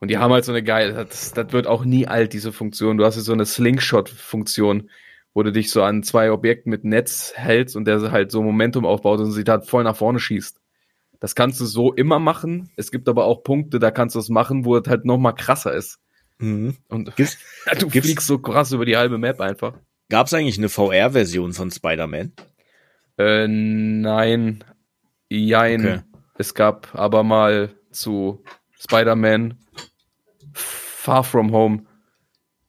Und die haben halt so eine geile, das, das wird auch nie alt, diese Funktion. Du hast jetzt so eine Slingshot-Funktion, wo du dich so an zwei Objekten mit Netz hältst und der halt so Momentum aufbaut und sie halt voll nach vorne schießt. Das kannst du so immer machen. Es gibt aber auch Punkte, da kannst du es machen, wo es halt noch mal krasser ist. Mhm. Und Gibt's, du gibt's- fliegst so krass über die halbe Map einfach. gab's eigentlich eine VR-Version von Spider-Man? Äh, nein, jein. Okay. Es gab aber mal zu Spider-Man Far From Home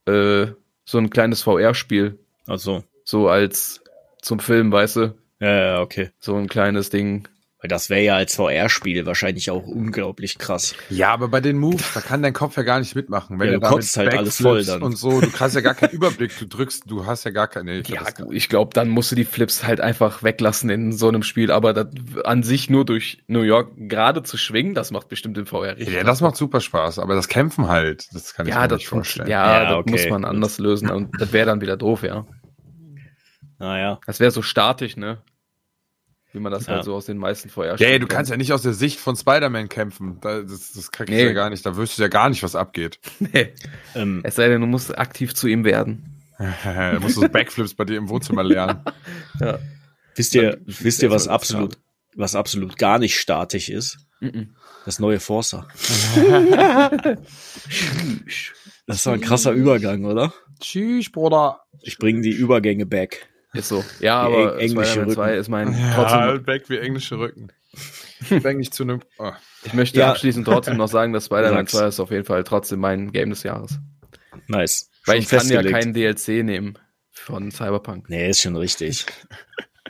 äh, so ein kleines VR-Spiel, Also, so als zum Film, weißt du, ja, ja, okay. so ein kleines Ding. Weil das wäre ja als VR-Spiel wahrscheinlich auch unglaublich krass. Ja, aber bei den Moves, da kann dein Kopf ja gar nicht mitmachen. Wenn Ja, du du kotzt halt alles voll dann. Und so, du hast ja gar keinen Überblick, du drückst, du hast ja gar keine. Ja, gut, ich glaube, dann musst du die Flips halt einfach weglassen in so einem Spiel. Aber das, an sich nur durch New York gerade zu schwingen, das macht bestimmt im VR richtig. Ja, das macht super Spaß, aber das Kämpfen halt, das kann ich ja, mir das nicht vorstellen. Ja, Ja, das okay. muss man anders lösen und das wäre dann wieder doof, ja. Naja. Das wäre so statisch, ne? Wie man das Ja. halt so aus den meisten VR Ja, ey, du kannst ja nicht aus der Sicht von Spider-Man kämpfen. Da, das, das kriegst Nee. du ja gar nicht. Da wüsstest du ja gar nicht, was abgeht. Nee. Ähm, Es sei denn, du musst aktiv zu ihm werden. da musst du Backflips bei dir im Wohnzimmer lernen. Ja. wisst ihr, Dann- wisst ihr, was das absolut, was absolut gar nicht statisch ist? Mhm. Das neue Forza. Das war ein krasser Übergang, oder? Tschüss, Bruder. Ich bringe die Übergänge back. Ist so. Ja, Die aber eng- englische Spider-Man 2 Rücken. ist mein Ja, trotzdem. weg wie englische Rücken. Ich nicht zu einem. Oh. Ich möchte Ja. abschließend trotzdem noch sagen, dass Spider-Man Sag's. 2 ist auf jeden Fall trotzdem mein Game des Jahres. Nice. Weil Schon ich kann ja keinen DLC nehmen von Cyberpunk. Nee, ist schon richtig.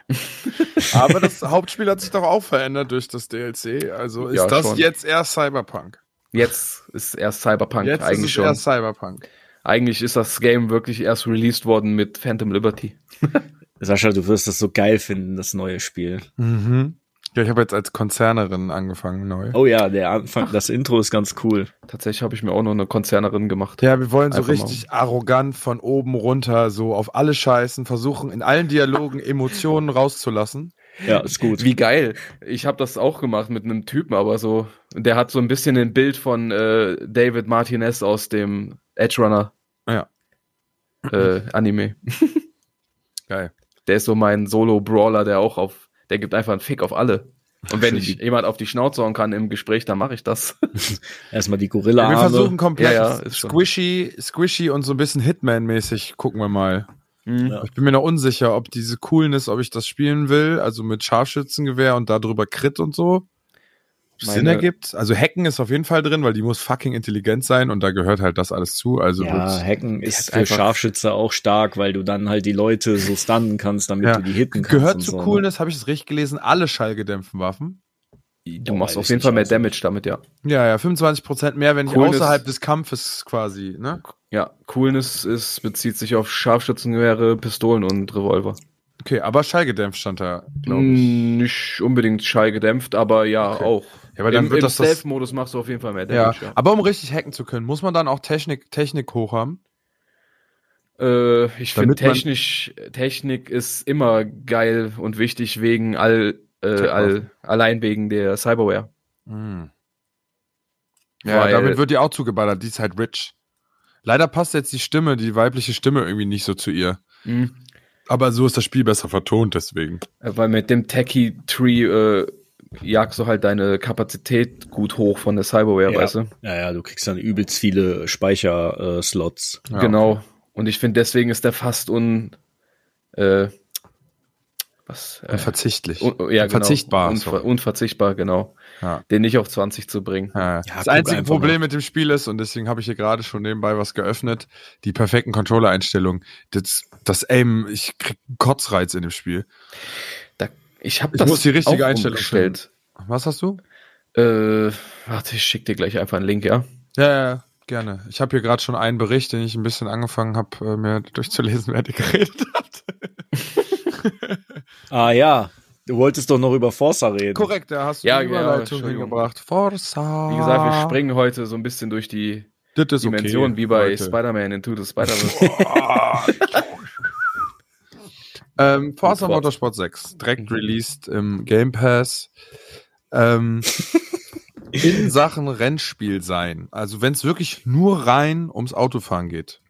Aber das Hauptspiel hat sich doch auch verändert durch das DLC. Also ist Ja, das schon. jetzt erst Cyberpunk. Jetzt ist erst Cyberpunk Jetzt eigentlich ist es schon. erst Cyberpunk. Eigentlich ist das Game wirklich erst released worden mit Phantom Liberty. Sascha, du wirst das so geil finden, das neue Spiel. Mhm. Ja, ich habe jetzt als Konzernerin angefangen neu. Oh ja, der Anfang, das Intro ist ganz cool. Tatsächlich habe ich mir auch noch eine Konzernerin gemacht. Ja, wir wollen so Einfach mal. richtig arrogant von oben runter, so auf alle Scheißen, versuchen in allen Dialogen Emotionen rauszulassen. Ja, ist gut. Wie geil. Ich habe das auch gemacht mit einem Typen, aber so, der hat so ein bisschen ein Bild von äh, David Martinez aus dem Edge Runner Ja. äh, Anime. Geil. Der ist so mein Solo-Brawler, der auch auf, der gibt einfach einen Fick auf alle. Und wenn ich jemand auf die Schnauze hauen kann im Gespräch, dann mache ich das. Erstmal die Ja, wir Gorilla-Arme. versuchen komplett Ja, ja, squishy, squishy und so ein bisschen Hitman-mäßig. Gucken wir mal. Ja. Ich bin mir noch unsicher, ob diese Coolness, ob ich das spielen will, also mit Scharfschützengewehr und darüber Crit und so. Sinn ergibt. Also Hacken ist auf jeden Fall drin, weil die muss fucking intelligent sein und da gehört halt das alles zu. Also ja, Hacken ist für einfach- Scharfschütze auch stark, weil du dann halt die Leute so stunnen kannst, damit Ja. du die hitten kannst. gehört zu so, ne? Coolness, habe ich es richtig gelesen, alle schallgedämpften Waffen. Du Oh, machst auf jeden ich Fall mehr auch so. Damage damit, ja. Ja, ja, 25% mehr, wenn ich Coolness- außerhalb des Kampfes quasi, ne? Ja, Coolness ist, bezieht sich auf Scharfschützengewehre, Pistolen und Revolver. Okay, aber schallgedämpft stand da, glaube ich. Mm, Nicht unbedingt schallgedämpft, aber ja, Okay. auch. Ja, aber dann Im, wird im Stealth-Modus machst du auf jeden Fall mehr ja, Damage. Ja. aber um richtig hacken zu können, muss man dann auch Technik, Technik hoch haben. Äh, ich finde technisch, Technik ist immer geil und wichtig wegen all, äh, all allein wegen der Cyberware. Mhm. Ja, Weil- damit wird die auch zugeballert, die ist halt rich. Leider passt jetzt die Stimme, die weibliche Stimme irgendwie nicht so zu ihr. Mhm. Aber so ist das Spiel besser vertont, deswegen. Äh, Weil mit dem Techie Tree äh, jagst du halt deine Kapazität gut hoch von der Cyberware, Ja. weißt du? Ja, ja, du kriegst dann übelst viele Speicherslots. Ja, genau. Und ich finde, deswegen ist der fast un. Äh, was? Äh, Unverzichtlich. un, ja, genau. Verzichtbar, Unver, sorry. unverzichtbar, genau. Ja. Den nicht auf 20 zu bringen. Ja. Ja, das einzige Problem mal. mit dem Spiel ist, und deswegen habe ich hier gerade schon nebenbei was geöffnet, die perfekten Controller-Einstellungen. Das, das Aim, ich krieg einen Kotzreiz in dem Spiel. Ich habe Ich das muss die richtige Einstellung umgestellt. Was hast du? Äh, warte, ich schick dir gleich einfach einen Link, ja? Ja, ja, ja, gerne. Ich habe hier gerade schon einen Bericht, den ich ein bisschen angefangen habe, äh, mir durchzulesen, wer die geredet hat. Ah ja, du wolltest doch noch über Forza reden. Korrekt, da hast du Ja, die ja, Überleitung Entschuldigung. hingebracht. Forza. Wie gesagt, wir springen heute so ein bisschen durch die das ist okay, Dimension, wie bei. Spider-Man Into the Spider-Verse. Ähm, Forza Gut, Motorsport 6, direkt Mhm. released im Game Pass. Ähm, in Sachen Rennspiel sein. Also wenn es wirklich nur rein ums Autofahren geht.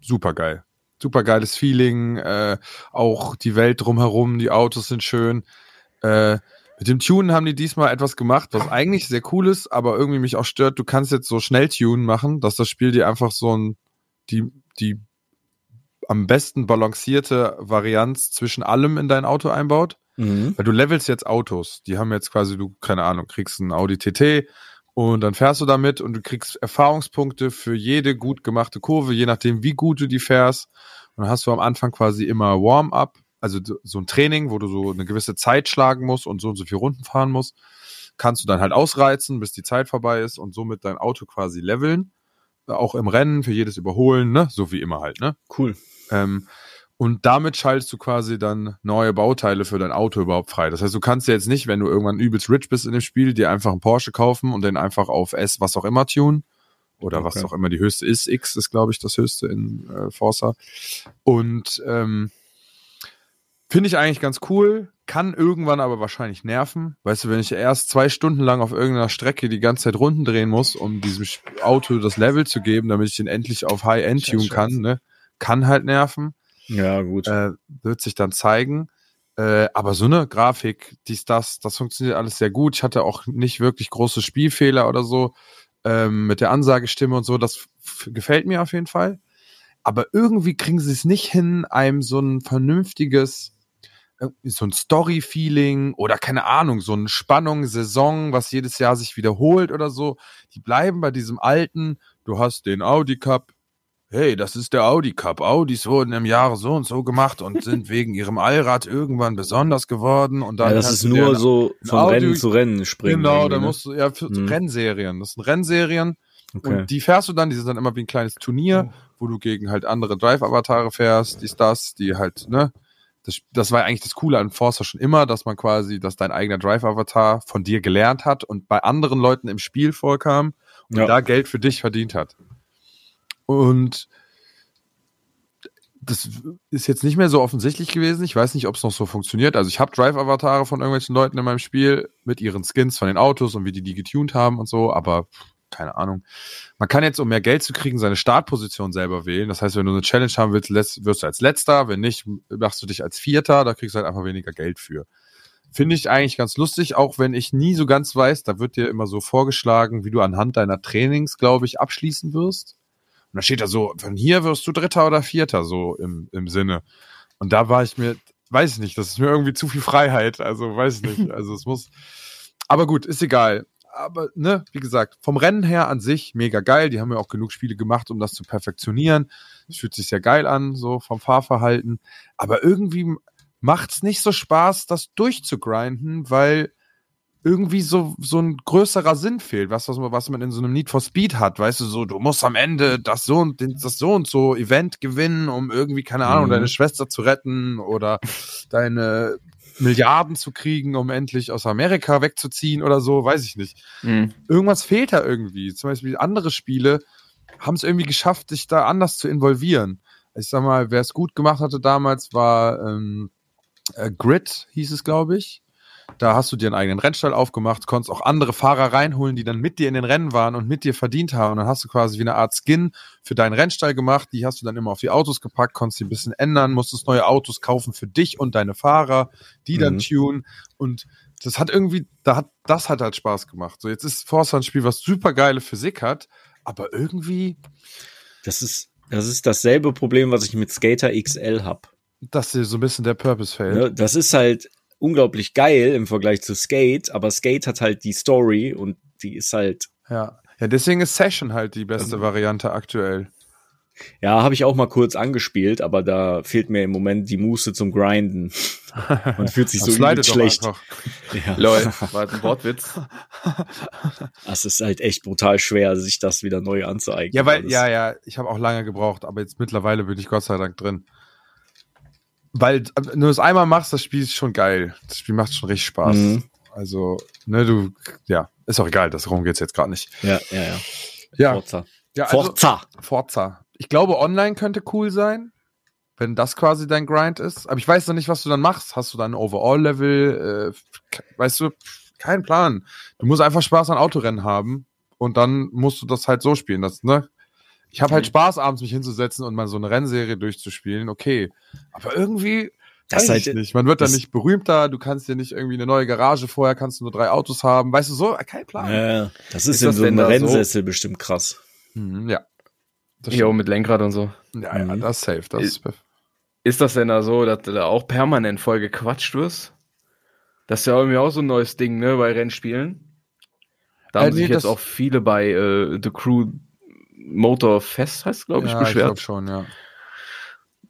Super geil. Super geiles Feeling. Äh, auch die Welt drumherum, die Autos sind schön. Äh, mit dem Tunen haben die diesmal etwas gemacht, was eigentlich sehr cool ist, aber irgendwie mich auch stört. Du kannst jetzt so schnell Tunen machen, dass das Spiel dir einfach so ein, die, die am besten balancierte Varianz zwischen allem in dein Auto einbaut. Mhm. Weil du levelst jetzt Autos. Die haben jetzt quasi, du, keine Ahnung, kriegst einen Audi TT und dann fährst du damit und du kriegst Erfahrungspunkte für jede gut gemachte Kurve, je nachdem, wie gut du die fährst. Und dann hast du am Anfang quasi immer Warm-up, also so ein Training, wo du so eine gewisse Zeit schlagen musst und so und so viele Runden fahren musst, kannst du dann halt ausreizen, bis die Zeit vorbei ist und somit dein Auto quasi leveln. Auch im Rennen, für jedes Überholen, ne? So wie immer halt, ne? Cool. Ähm, und damit schaltest du quasi dann neue Bauteile für dein Auto überhaupt frei. Das heißt, du kannst jetzt nicht, wenn du irgendwann übelst rich bist in dem Spiel, dir einfach einen Porsche kaufen und den einfach auf S was auch immer tun. Oder Okay. was auch immer die höchste ist. X ist, glaube ich, das höchste in äh, Forza. Und ähm, finde ich eigentlich ganz cool. Kann irgendwann aber wahrscheinlich nerven. Weißt du, wenn ich erst zwei Stunden lang auf irgendeiner Strecke die ganze Zeit Runden drehen muss, um diesem Auto das Level zu geben, damit ich den endlich auf High-End tun kann, ne? kann halt nerven Ja, gut. äh, wird sich dann zeigen. Äh, aber so eine Grafik, dies, das, das funktioniert alles sehr gut. Ich hatte auch nicht wirklich große Spielfehler oder so ähm, mit der Ansagestimme und so. Das gefällt mir auf jeden Fall. Aber irgendwie kriegen sie es nicht hin, einem so ein vernünftiges, so ein Story-Feeling oder keine Ahnung, so eine Spannung, Saison, was jedes Jahr sich wiederholt oder so. Die bleiben bei diesem alten, du hast den Audi Cup, hey, das ist der Audi Cup. Audis wurden im Jahre so und so gemacht und sind wegen ihrem Allrad irgendwann besonders geworden. Und dann ja, das ist nur so von Audio- Rennen zu Rennen springen. Genau, dann ne? musst du, ja, für Mhm. Rennserien. Das sind Rennserien. Okay. Und die fährst du dann, die sind dann immer wie ein kleines Turnier, wo du gegen halt andere Drive-Avatare fährst, dies, das, die halt, ne? Das, das war eigentlich das Coole an Forza schon immer, dass man quasi, dass dein eigener Drive-Avatar von dir gelernt hat und bei anderen Leuten im Spiel vorkam und Ja. da Geld für dich verdient hat. Und das ist jetzt nicht mehr so offensichtlich gewesen. Ich weiß nicht, ob es noch so funktioniert. Also ich habe Drive-Avatare von irgendwelchen Leuten in meinem Spiel mit ihren Skins von den Autos und wie die die getuned haben und so, aber keine Ahnung. Man kann jetzt, um mehr Geld zu kriegen, seine Startposition selber wählen. Das heißt, wenn du eine Challenge haben willst, wirst du als Letzter. Wenn nicht, machst du dich als Vierter. Da kriegst du halt einfach weniger Geld für. Finde ich eigentlich ganz lustig, auch wenn ich nie so ganz weiß, da wird dir immer so vorgeschlagen, wie du anhand deiner Trainings, glaube ich, abschließen wirst. Und da steht da so, von hier wirst du Dritter oder Vierter, so im, im Sinne. Und da war ich mir, weiß ich nicht, das ist mir irgendwie zu viel Freiheit. Also weiß ich nicht. Also es muss. Aber gut, ist egal. Aber, ne, wie gesagt, vom Rennen her an sich mega geil. Die haben ja auch genug Spiele gemacht, um das zu perfektionieren. Es fühlt sich sehr geil an, so vom Fahrverhalten. Aber irgendwie macht's nicht so Spaß, das durchzugrinden, weil irgendwie so, so ein größerer Sinn fehlt, was, was, man, was man in so einem Need for Speed hat, weißt du, so, du musst am Ende das so und das so und so Event gewinnen, um irgendwie, keine Ahnung, Mhm. deine Schwester zu retten oder deine Milliarden zu kriegen, um endlich aus Amerika wegzuziehen oder so, weiß ich nicht. Mhm. Irgendwas fehlt da irgendwie. Zum Beispiel andere Spiele haben es irgendwie geschafft, sich da anders zu involvieren. Ich sag mal, wer es gut gemacht hatte damals, war ähm, äh, Grid, hieß es, glaube ich. Da hast du dir einen eigenen Rennstall aufgemacht, konntest auch andere Fahrer reinholen, die dann mit dir in den Rennen waren und mit dir verdient haben. Und dann hast du quasi wie eine Art Skin für deinen Rennstall gemacht. Die hast du dann immer auf die Autos gepackt, konntest die ein bisschen ändern, musstest neue Autos kaufen für dich und deine Fahrer, die dann Mhm. tunen. Und das hat irgendwie, da hat, das hat halt Spaß gemacht. So, jetzt ist Forza ein Spiel, was super geile Physik hat, aber irgendwie, Das ist, das ist dasselbe Problem, was ich mit Skater XL hab. dass dir so ein bisschen der Purpose fehlt. Ne? Das ist halt unglaublich geil im Vergleich zu Skate, aber Skate hat halt die Story und die ist halt, Ja. Ja, deswegen ist Session halt die beste Also- Variante aktuell. ja, habe ich auch mal kurz angespielt, aber da fehlt mir im Moment die Muße zum Grinden. Man fühlt sich so schlecht. Ja. Lol, war ein Wortwitz. Das ist halt echt brutal schwer, sich das wieder neu anzueignen. Ja, weil, alles. ja, ja, ich habe auch lange gebraucht, aber jetzt mittlerweile bin ich Gott sei Dank drin. Weil, äh, wenn du es einmal machst, das Spiel ist schon geil. Das Spiel macht schon richtig Spaß. Mhm. Also, ne, du, ja, ist auch egal, darum geht's jetzt gerade nicht. Ja, ja, ja. Ja, Forza. ja also, Forza. Forza. Ich glaube, online könnte cool sein, wenn das quasi dein Grind ist. Aber ich weiß noch nicht, was du dann machst. Hast du dann Overall-Level? Äh, weißt du, kein Plan. Du musst einfach Spaß an Autorennen haben und dann musst du das halt so spielen. Das, ne? Ich habe halt Mhm. Spaß, abends mich hinzusetzen und mal so eine Rennserie durchzuspielen. Okay. Aber irgendwie. Das weiß halt- ich nicht. Man wird dann das- nicht berühmter, du kannst dir nicht irgendwie eine neue Garage vorher, kannst du nur drei Autos haben. Weißt du so? Kein Plan. Ja, das ist, Ist in das so einem da so? Rennsessel bestimmt krass. Mhm, ja. Das Jo, mit Lenkrad und so. ja, ja, Mhm. das ist safe. Das ist Ist das denn da so, dass du da auch permanent voll gequatscht wirst? Das ist ja irgendwie auch so ein neues Ding, ne, bei Rennspielen. Da Äh, haben nee, sich jetzt das- auch viele bei äh, The Crew Motor Fest, heißt glaube ich, ja, beschwert. Ich glaub schon, ja.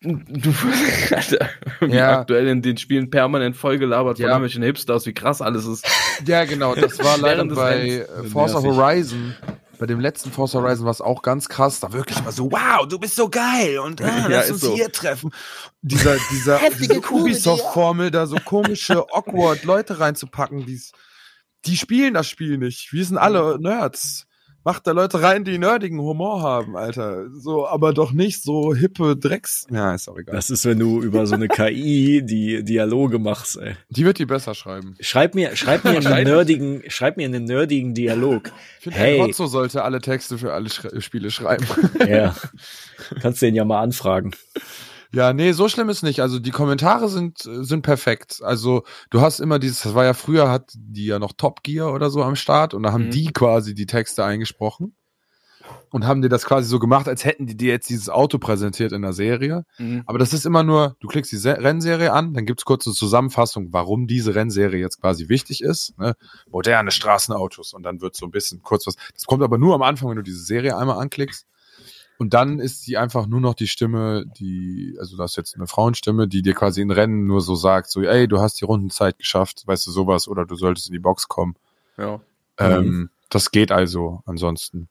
Du Alter, Ja. aktuell in den Spielen permanent vollgelabert von Ja. irgendwelchen Hipsters, wie krass alles ist. Ja, genau, das war leider Während des bei Rennens. äh, Forza Nervig. Horizon. Bei dem letzten Forza Horizon war es auch ganz krass. Da wirklich mal so, wow, du bist so geil und ah, Ja, lass uns so. hier treffen. Dieser, dieser Heftige diese Ubisoft-Formel, da so komische, awkward Leute reinzupacken, die's, die spielen das Spiel nicht. Wir sind alle Nerds. Macht da Leute rein, die nerdigen Humor haben, Alter. So, aber doch nicht so hippe Drecks. Ja, ist auch egal. Das ist, wenn du über so eine KI die Dialoge machst, ey. die wird die besser schreiben. Schreib mir, schreib mir einen nerdigen, schreib mir einen nerdigen Dialog. Ich finde, Hey. hey. Rotzo sollte alle Texte für alle Schre Spiele schreiben. Ja. Kannst den ja mal anfragen. Ja, nee, so schlimm ist nicht. Also die Kommentare sind, sind perfekt. Also du hast immer dieses, das war ja früher, hat die ja noch Top Gear oder so am Start und da haben Mhm. die quasi die Texte eingesprochen und haben dir das quasi so gemacht, als hätten die dir jetzt dieses Auto präsentiert in der Serie. Mhm. Aber das ist immer nur, du klickst die Se Rennserie an, dann gibt's kurz eine Zusammenfassung, warum diese Rennserie jetzt quasi wichtig ist. Ne? Moderne Straßenautos und dann wird so ein bisschen kurz was. Das kommt aber nur am Anfang, wenn du diese Serie einmal anklickst. Und dann ist sie einfach nur noch die Stimme, die, also du hast jetzt eine Frauenstimme, die dir quasi in Rennen nur so sagt, so, ey, du hast die Rundenzeit geschafft, weißt du, sowas, oder du solltest in die Box kommen. Ja. Ähm, das geht also ansonsten.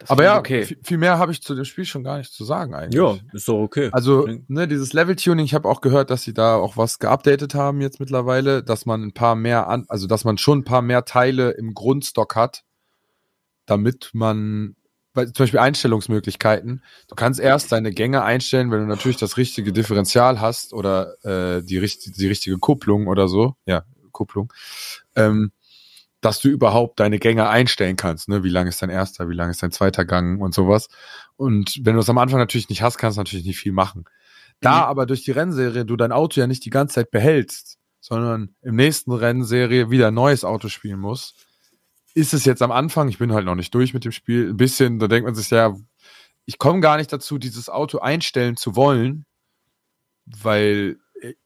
Das Aber ja, okay. viel, viel mehr habe ich zu dem Spiel schon gar nicht zu sagen eigentlich. Ja, ist doch okay. Also, ne, dieses Level-Tuning, ich habe auch gehört, dass sie da auch was geupdatet haben jetzt mittlerweile, dass man ein paar mehr an, also dass man schon ein paar mehr Teile im Grundstock hat, damit man, weil, zum Beispiel Einstellungsmöglichkeiten. Du kannst erst deine Gänge einstellen, wenn du natürlich das richtige Differential hast oder äh, die, richt die richtige Kupplung oder so. Ja, Kupplung. Ähm, dass du überhaupt deine Gänge einstellen kannst, ne? Wie lang ist dein erster, wie lang ist dein zweiter Gang und sowas. Und wenn du es am Anfang natürlich nicht hast, kannst du natürlich nicht viel machen. Da aber durch die Rennserie du dein Auto ja nicht die ganze Zeit behältst, sondern im nächsten Rennserie wieder ein neues Auto spielen musst, ist es jetzt am Anfang, ich bin halt noch nicht durch mit dem Spiel, ein bisschen, da denkt man sich ja, ich komme gar nicht dazu, dieses Auto einstellen zu wollen, weil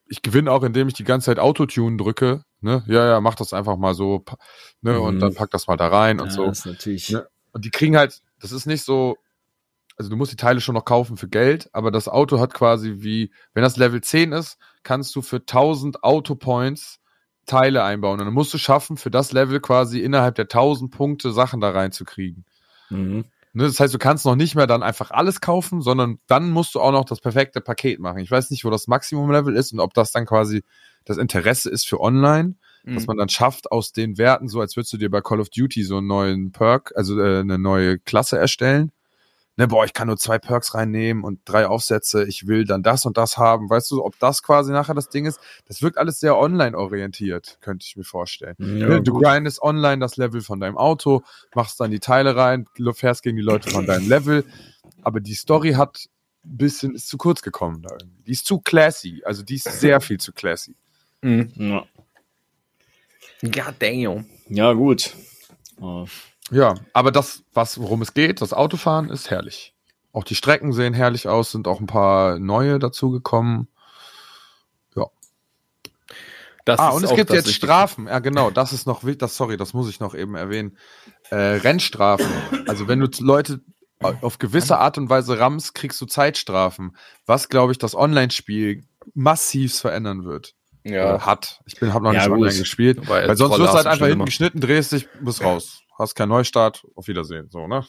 ich gewinne auch, indem ich die ganze Zeit Autotune drücke. Ne? Ja, ja, mach das einfach mal so, ne? Und Mhm. dann pack das mal da rein und ja, so. Ist natürlich. Ja. Und die kriegen halt, das ist nicht so, also du musst die Teile schon noch kaufen für Geld, aber das Auto hat quasi wie, wenn das Level 10 ist, kannst du für 1000 Autopoints Teile einbauen. Und dann musst du schaffen, für das Level quasi innerhalb der 1000 Punkte Sachen da reinzukriegen. Mhm. Ne, das heißt, du kannst noch nicht mehr dann einfach alles kaufen, sondern dann musst du auch noch das perfekte Paket machen. Ich weiß nicht, wo das Maximum-Level ist und ob das dann quasi das Interesse ist für online, Mhm. dass man dann schafft, aus den Werten, so als würdest du dir bei Call of Duty so einen neuen Perk, also äh, eine neue Klasse erstellen. Ne, boah, ich kann nur zwei Perks reinnehmen und drei Aufsätze, ich will dann das und das haben. Weißt du, ob das quasi nachher das Ding ist? Das wirkt alles sehr online-orientiert, könnte ich mir vorstellen. Ja, Ne, du grindest online das Level von deinem Auto, machst dann die Teile rein, fährst gegen die Leute von deinem Level. Aber die Story hat ein bisschen, ist zu kurz gekommen da irgendwie. Die ist zu classy. Also die ist sehr viel zu classy. Mhm. Ja. God damn. ja, gut. Äh, Ja, aber das, was, worum es geht, das Autofahren ist herrlich. Auch die Strecken sehen herrlich aus, sind auch ein paar neue dazugekommen. Das Ah, und es gibt jetzt. Strafen. Ja, genau, das ist noch. Das, sorry, das muss ich noch eben erwähnen. Äh, Rennstrafen. Also wenn du Leute auf gewisse Art und Weise rammst, kriegst du Zeitstrafen. Was, glaube ich, das Online-Spiel massiv verändern wird. Ja. Oder hat. Ich bin, habe noch Ja, nicht online gespielt. Weil sonst wirst du halt einfach hinten geschnitten, drehst dich, bist raus. Hast keinen Neustart, auf Wiedersehen. So, ne?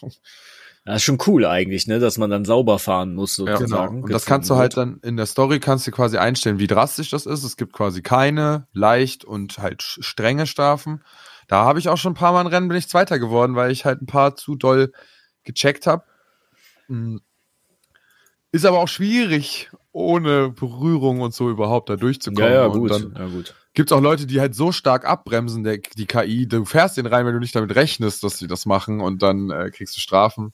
Das ist schon cool eigentlich, ne, dass man dann sauber fahren muss Genau. sozusagen. Und das kannst du halt dann in der Story kannst du quasi einstellen, wie drastisch das ist. Es gibt quasi keine, leicht und halt strenge Strafen. Da habe ich auch schon ein paar Mal ein Rennen bin ich Zweiter geworden, weil ich halt ein paar zu doll gecheckt habe. Ist aber auch schwierig, ohne Berührung und so überhaupt da durchzukommen. Ja, ja, Und gut. dann ja, gut. Gibt's auch Leute, die halt so stark abbremsen, der, die KI. Du fährst den rein, wenn du nicht damit rechnest, dass sie das machen und dann äh, kriegst du Strafen.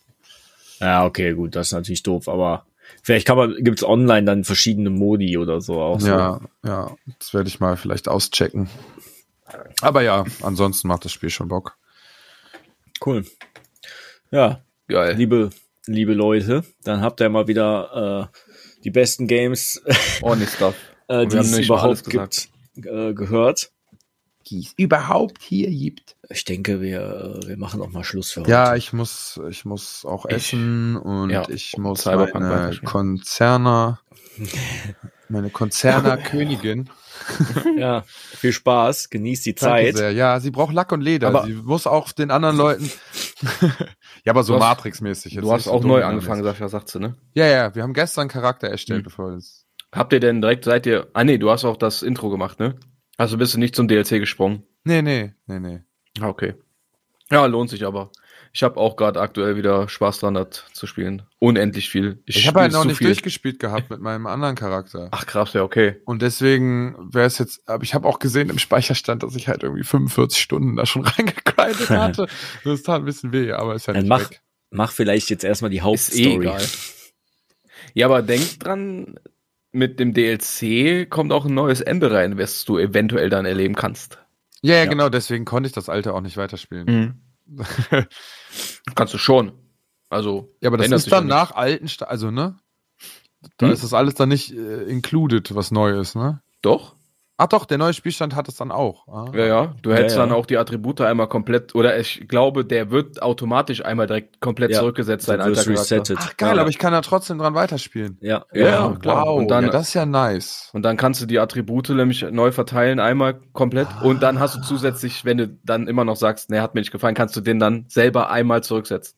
Ja, okay, gut, das ist natürlich doof, aber vielleicht kann man, gibt's online dann verschiedene Modi oder so auch. Ja, ja, das werde ich mal vielleicht auschecken. Aber ja, ansonsten macht das Spiel schon Bock. So. Cool. Ja, Geil. liebe, liebe Leute, dann habt ihr mal wieder äh, die besten Games, Ordentlich Stuff. äh, die es überhaupt gibt, äh, gehört. die es überhaupt hier gibt. Ich denke, wir, wir machen auch mal Schluss für heute. Ja, ich muss, ich muss auch Ich- essen und ja, ich muss Cyberpunk meine. Konzerner, meine Konzerner Königin. ja, viel Spaß, genießt die Zeit. sehr. Ja, sie braucht Lack und Leder. Aber- sie muss auch den anderen Leuten. ja, aber so Du hast- Matrix-mäßig. jetzt Du hast nicht so auch neu angefangen. Sascha, sagt sie, ne? Ja, ja, wir haben gestern Charakter erstellt, Hm. bevor es. Habt ihr denn direkt, seid ihr, ah nee, du hast auch das Intro gemacht, ne? Also bist du nicht zum DLC gesprungen? Nee, nee, nee, nee. Ah, okay. Ja, lohnt sich aber. Ich habe auch gerade aktuell wieder Spaß dran, das zu spielen. Unendlich viel. Ich, habe halt noch nicht viel. durchgespielt gehabt mit meinem anderen Charakter. Ach krass, ja, okay. Und deswegen wäre es jetzt, aber ich habe auch gesehen im Speicherstand, dass ich halt irgendwie 45 Stunden da schon reingekleidet hatte. Das tat ein bisschen weh, aber ist ja Dann nicht mach, weg. mach vielleicht jetzt erstmal die Ist eh Hauptstory. egal. Ja, aber denk dran, mit dem DLC kommt auch ein neues Ende rein, was du eventuell dann erleben kannst. Ja, ja, Ja. genau, deswegen konnte ich das alte auch nicht weiterspielen. Kannst du schon. Also, Ja, aber das ist dann nach alten, Sta also, ne? Da Hm? ist das alles dann nicht äh, included, was neu ist, ne? Doch? Ach doch, der neue Spielstand hat es dann auch. Ah. Ja, ja. Du hättest Ja, ja. dann auch die Attribute einmal komplett, oder ich glaube, der wird automatisch einmal direkt komplett Ja. zurückgesetzt, sein alter resettet. Ach geil, ja. aber ich kann da trotzdem dran weiterspielen. Ja, Ja, ja. ja. klar. Wow, Und dann- ja, das ist ja nice. Und dann kannst du die Attribute nämlich neu verteilen, einmal komplett. Und dann hast du zusätzlich, wenn du dann immer noch sagst, ne, hat mir nicht gefallen, kannst du den dann selber einmal zurücksetzen.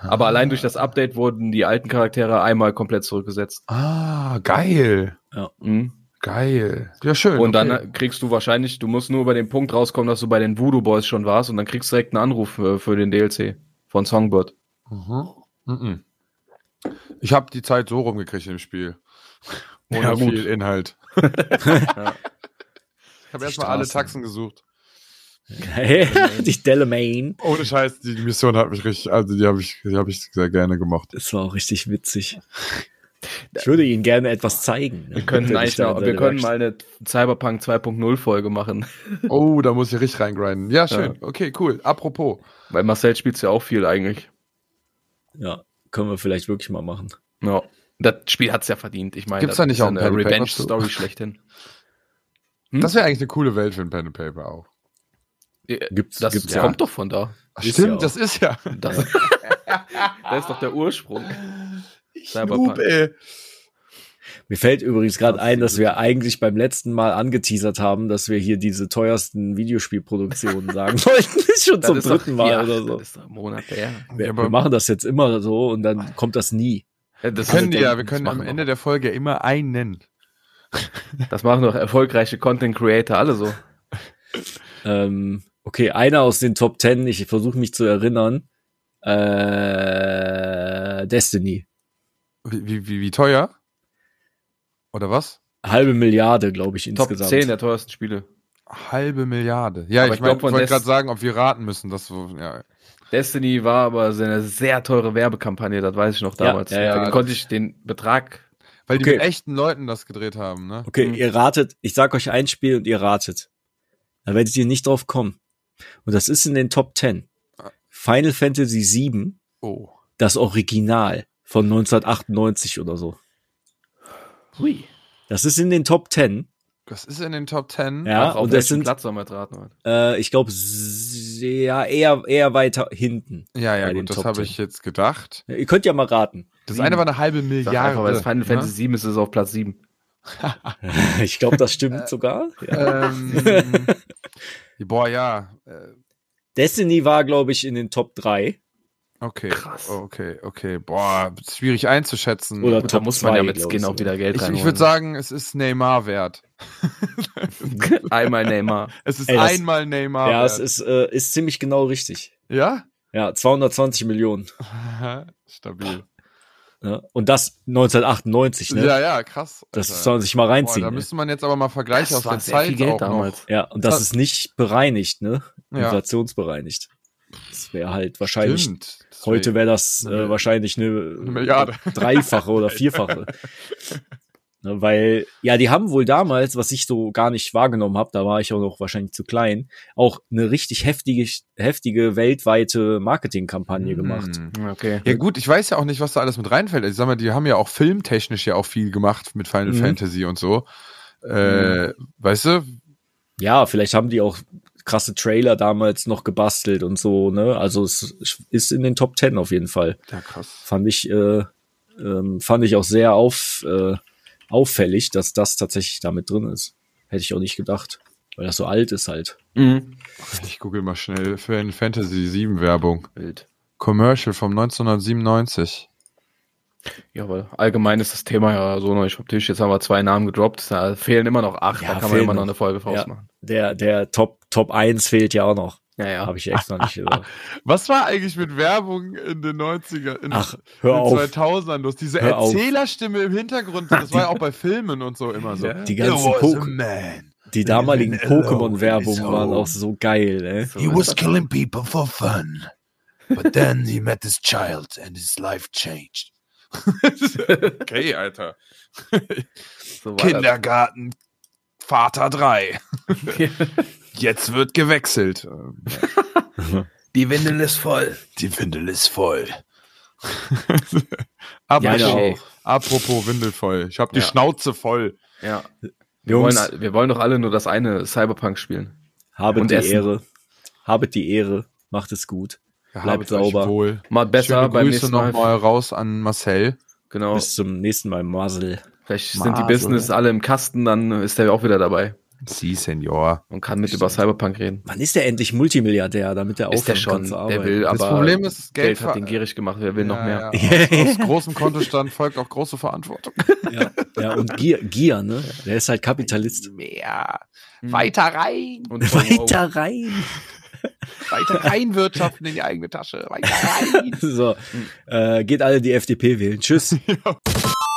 Aber allein durch das Update wurden die alten Charaktere einmal komplett zurückgesetzt. Ah, geil. Mhm. Geil. Ja, schön. Und dann okay. äh, kriegst du wahrscheinlich, du musst nur über den Punkt rauskommen, dass du bei den Voodoo Boys schon warst und dann kriegst du direkt einen Anruf für, für den DLC von Songbird. Mhm. Mhm. Ich habe die Zeit so rumgekriegt im Spiel. Ohne Ja, gut. viel Inhalt. Ja. Ich habe erstmal alle. Taxen gesucht. die Delamain. Ohne Scheiß, die Mission hat mich richtig, also die habe ich, die habe ich sehr gerne gemocht. Das war auch richtig witzig. Ich würde Ihnen gerne etwas zeigen. Wir können, Wenn eigentlich ich da wir können mal eine Cyberpunk 2.0 Folge machen. Oh, da muss ich richtig reingrinden. Ja, schön. Okay, cool. Apropos. Weil Marcel spielt ja auch viel eigentlich. Ja, können wir vielleicht wirklich mal machen. Ja. Das Spiel hat's ja verdient. Ich meine, Gibt's das da nicht ist auch ein eine Revenge-Story schlechthin. Hm? Das wäre eigentlich eine coole Welt für ein Pen and Paper auch. Gibt's, Das gibt's kommt doch von da. Ach, Ist stimmt, ja auch. das ist ja. Das, das ist doch der Ursprung. Ich Cyberpunk. Noob, ey. Mir fällt übrigens gerade ein, dass wir eigentlich beim letzten Mal angeteasert haben, dass wir hier diese teuersten Videospielproduktionen sagen wollten. Das ist schon Das zum ist doch- dritten Mal ja, oder so. Das ist doch Monate her. Wir, wir machen das jetzt immer so und dann kommt das nie. Ja, Das, Wir können die ja, wir können am Ende der Folge immer einen nennen. Das machen doch erfolgreiche Content Creator alle so. Ähm, okay, einer aus den Top Ten, ich versuche mich zu erinnern. Äh, Destiny. Wie, wie, wie, teuer? Oder was? Halbe Milliarde, glaube ich, Top insgesamt. 10 der teuersten Spiele. Halbe Milliarde. Ja, Aber ich, ich mein, wollte gerade sagen, ob wir raten müssen. Das so, ja. Destiny war aber eine sehr teure Werbekampagne, das weiß ich noch Ja, damals. ja, ja. da konnte ich den Betrag. Weil die Okay. mit echten Leuten das gedreht haben, ne? Okay, Mhm. ihr ratet, ich sag euch ein Spiel und ihr ratet. Da werdet ihr nicht drauf kommen. Und das ist in den Top 10. Final Fantasy VII, Oh. das Original von 1998 oder so. Hui. Das ist in den Top 10. Das ist in den Top Ten. Ja, Ach, auf und das sind, Platz soll man jetzt raten? äh, ich glaube, sehr, eher, eher weiter hinten. Ja, ja, gut, das habe 10. ich jetzt gedacht. Ja, Ihr könnt ja mal raten. Das Sieben. eine war eine halbe Milliarde. einfach, weil das Final ne? Fantasy 7 ist es auf Platz 7. Ich glaube, das stimmt sogar. Ja. Ähm, boah, ja. Äh, Destiny war, glaube ich, in den Top 3. Okay. Krass. Okay, okay. Boah, schwierig einzuschätzen. Oder Gut, da muss man ja mit Skin auch wieder Geld ich, reinholen. ich würde sagen, es ist Neymar wert. Einmal Neymar. Es ist Ey, das- einmal Neymar ja, wert. es ist, äh, ist ziemlich genau richtig. Ja? Ja, 220 Millionen. Stabil. Ne? Und das 1998, ne? Ja, ja, krass. das Alter. soll man sich mal Boah, reinziehen. da ne? müsste man jetzt aber mal vergleichen Das aus war der sehr Zeit viel Geld auch damals. noch. ja, und das Das- ist nicht bereinigt, ne? Ja. Inflationsbereinigt. Das wäre halt wahrscheinlich, Stimmt. heute wäre das Eine äh, wahrscheinlich eine, Eine Milliarde. dreifache oder vierfache. Ne, weil, ja, die haben wohl damals, was ich so gar nicht wahrgenommen habe, da war ich auch noch wahrscheinlich zu klein, auch eine richtig heftige, heftige weltweite Marketingkampagne gemacht. Hm. Okay. Ja gut, ich weiß ja auch nicht, was da alles mit reinfällt. Ich sag mal, die haben ja auch filmtechnisch ja auch viel gemacht mit Final Mhm. Fantasy und so. Äh, Weißt du? Ja, vielleicht haben die auch krasse Trailer damals noch gebastelt und so, ne? Also es ist in den Top Ten auf jeden Fall. Ja, krass. Fand ich, äh, ähm, fand ich auch sehr auf, äh, auffällig, dass das tatsächlich damit drin ist. Hätte ich auch nicht gedacht, weil das so alt ist halt. Mhm. Ich google mal schnell für eine Fantasy 7 Werbung. Wild. Commercial vom 1997. Ja, weil allgemein ist das Thema ja so noch nicht vom Tisch. Jetzt haben wir zwei Namen gedroppt. Da fehlen immer noch acht. Ja, da kann man immer noch eine Folge draus Ja. machen. Der, der Top, Top 1 fehlt ja auch noch. Ja, ja. Habe ich extra nicht gesagt. Was war eigentlich mit Werbung in den 90er, in Ach, hör den auf. 2000ern los? Diese Hör auf. Erzählerstimme im Hintergrund, das war ja auch bei Filmen und so immer so. Die ganzen Pok die damaligen Pokémon-Werbungen in waren auch so geil, ey. So He was killing people for fun. But then he met his child and his life changed. Okay, Alter. So war das. Kindergarten, Vater 3. Jetzt wird gewechselt. Die Windel ist voll. Die Windel ist voll. Apropos, Ja, auch. apropos Windel voll. Ich habe die Ja. Schnauze voll. Ja. Wir wollen, wir wollen doch alle nur das eine Cyberpunk spielen. habet und die essen. Ehre. Habet die Ehre. Macht es gut. Bleibt sauber. Wohl. Mal besser Schöne beim Grüße nächsten Mal. nochmal raus an Marcel. Genau. Bis zum nächsten Mal, Marcel. Vielleicht sind die. Business alle im Kasten, dann ist der auch wieder dabei Sie, Senor. und kann mit über Cyberpunk reden. Wann ist der endlich Multimilliardär, damit er Ist der schon, der will, Das aber Problem ist, Geld, Geld hat den gierig gemacht, wer will noch Ja, mehr. Ja, aus, aus großem Kontostand folgt auch große Verantwortung. Ja, ja und Gier, Gier, ne? Der ist halt Kapitalist. Mehr. Weiter rein. Und Weiter rein. Weiter reinwirtschaften in die eigene Tasche. Weiter rein. So, äh, geht alle die FDP wählen. Tschüss.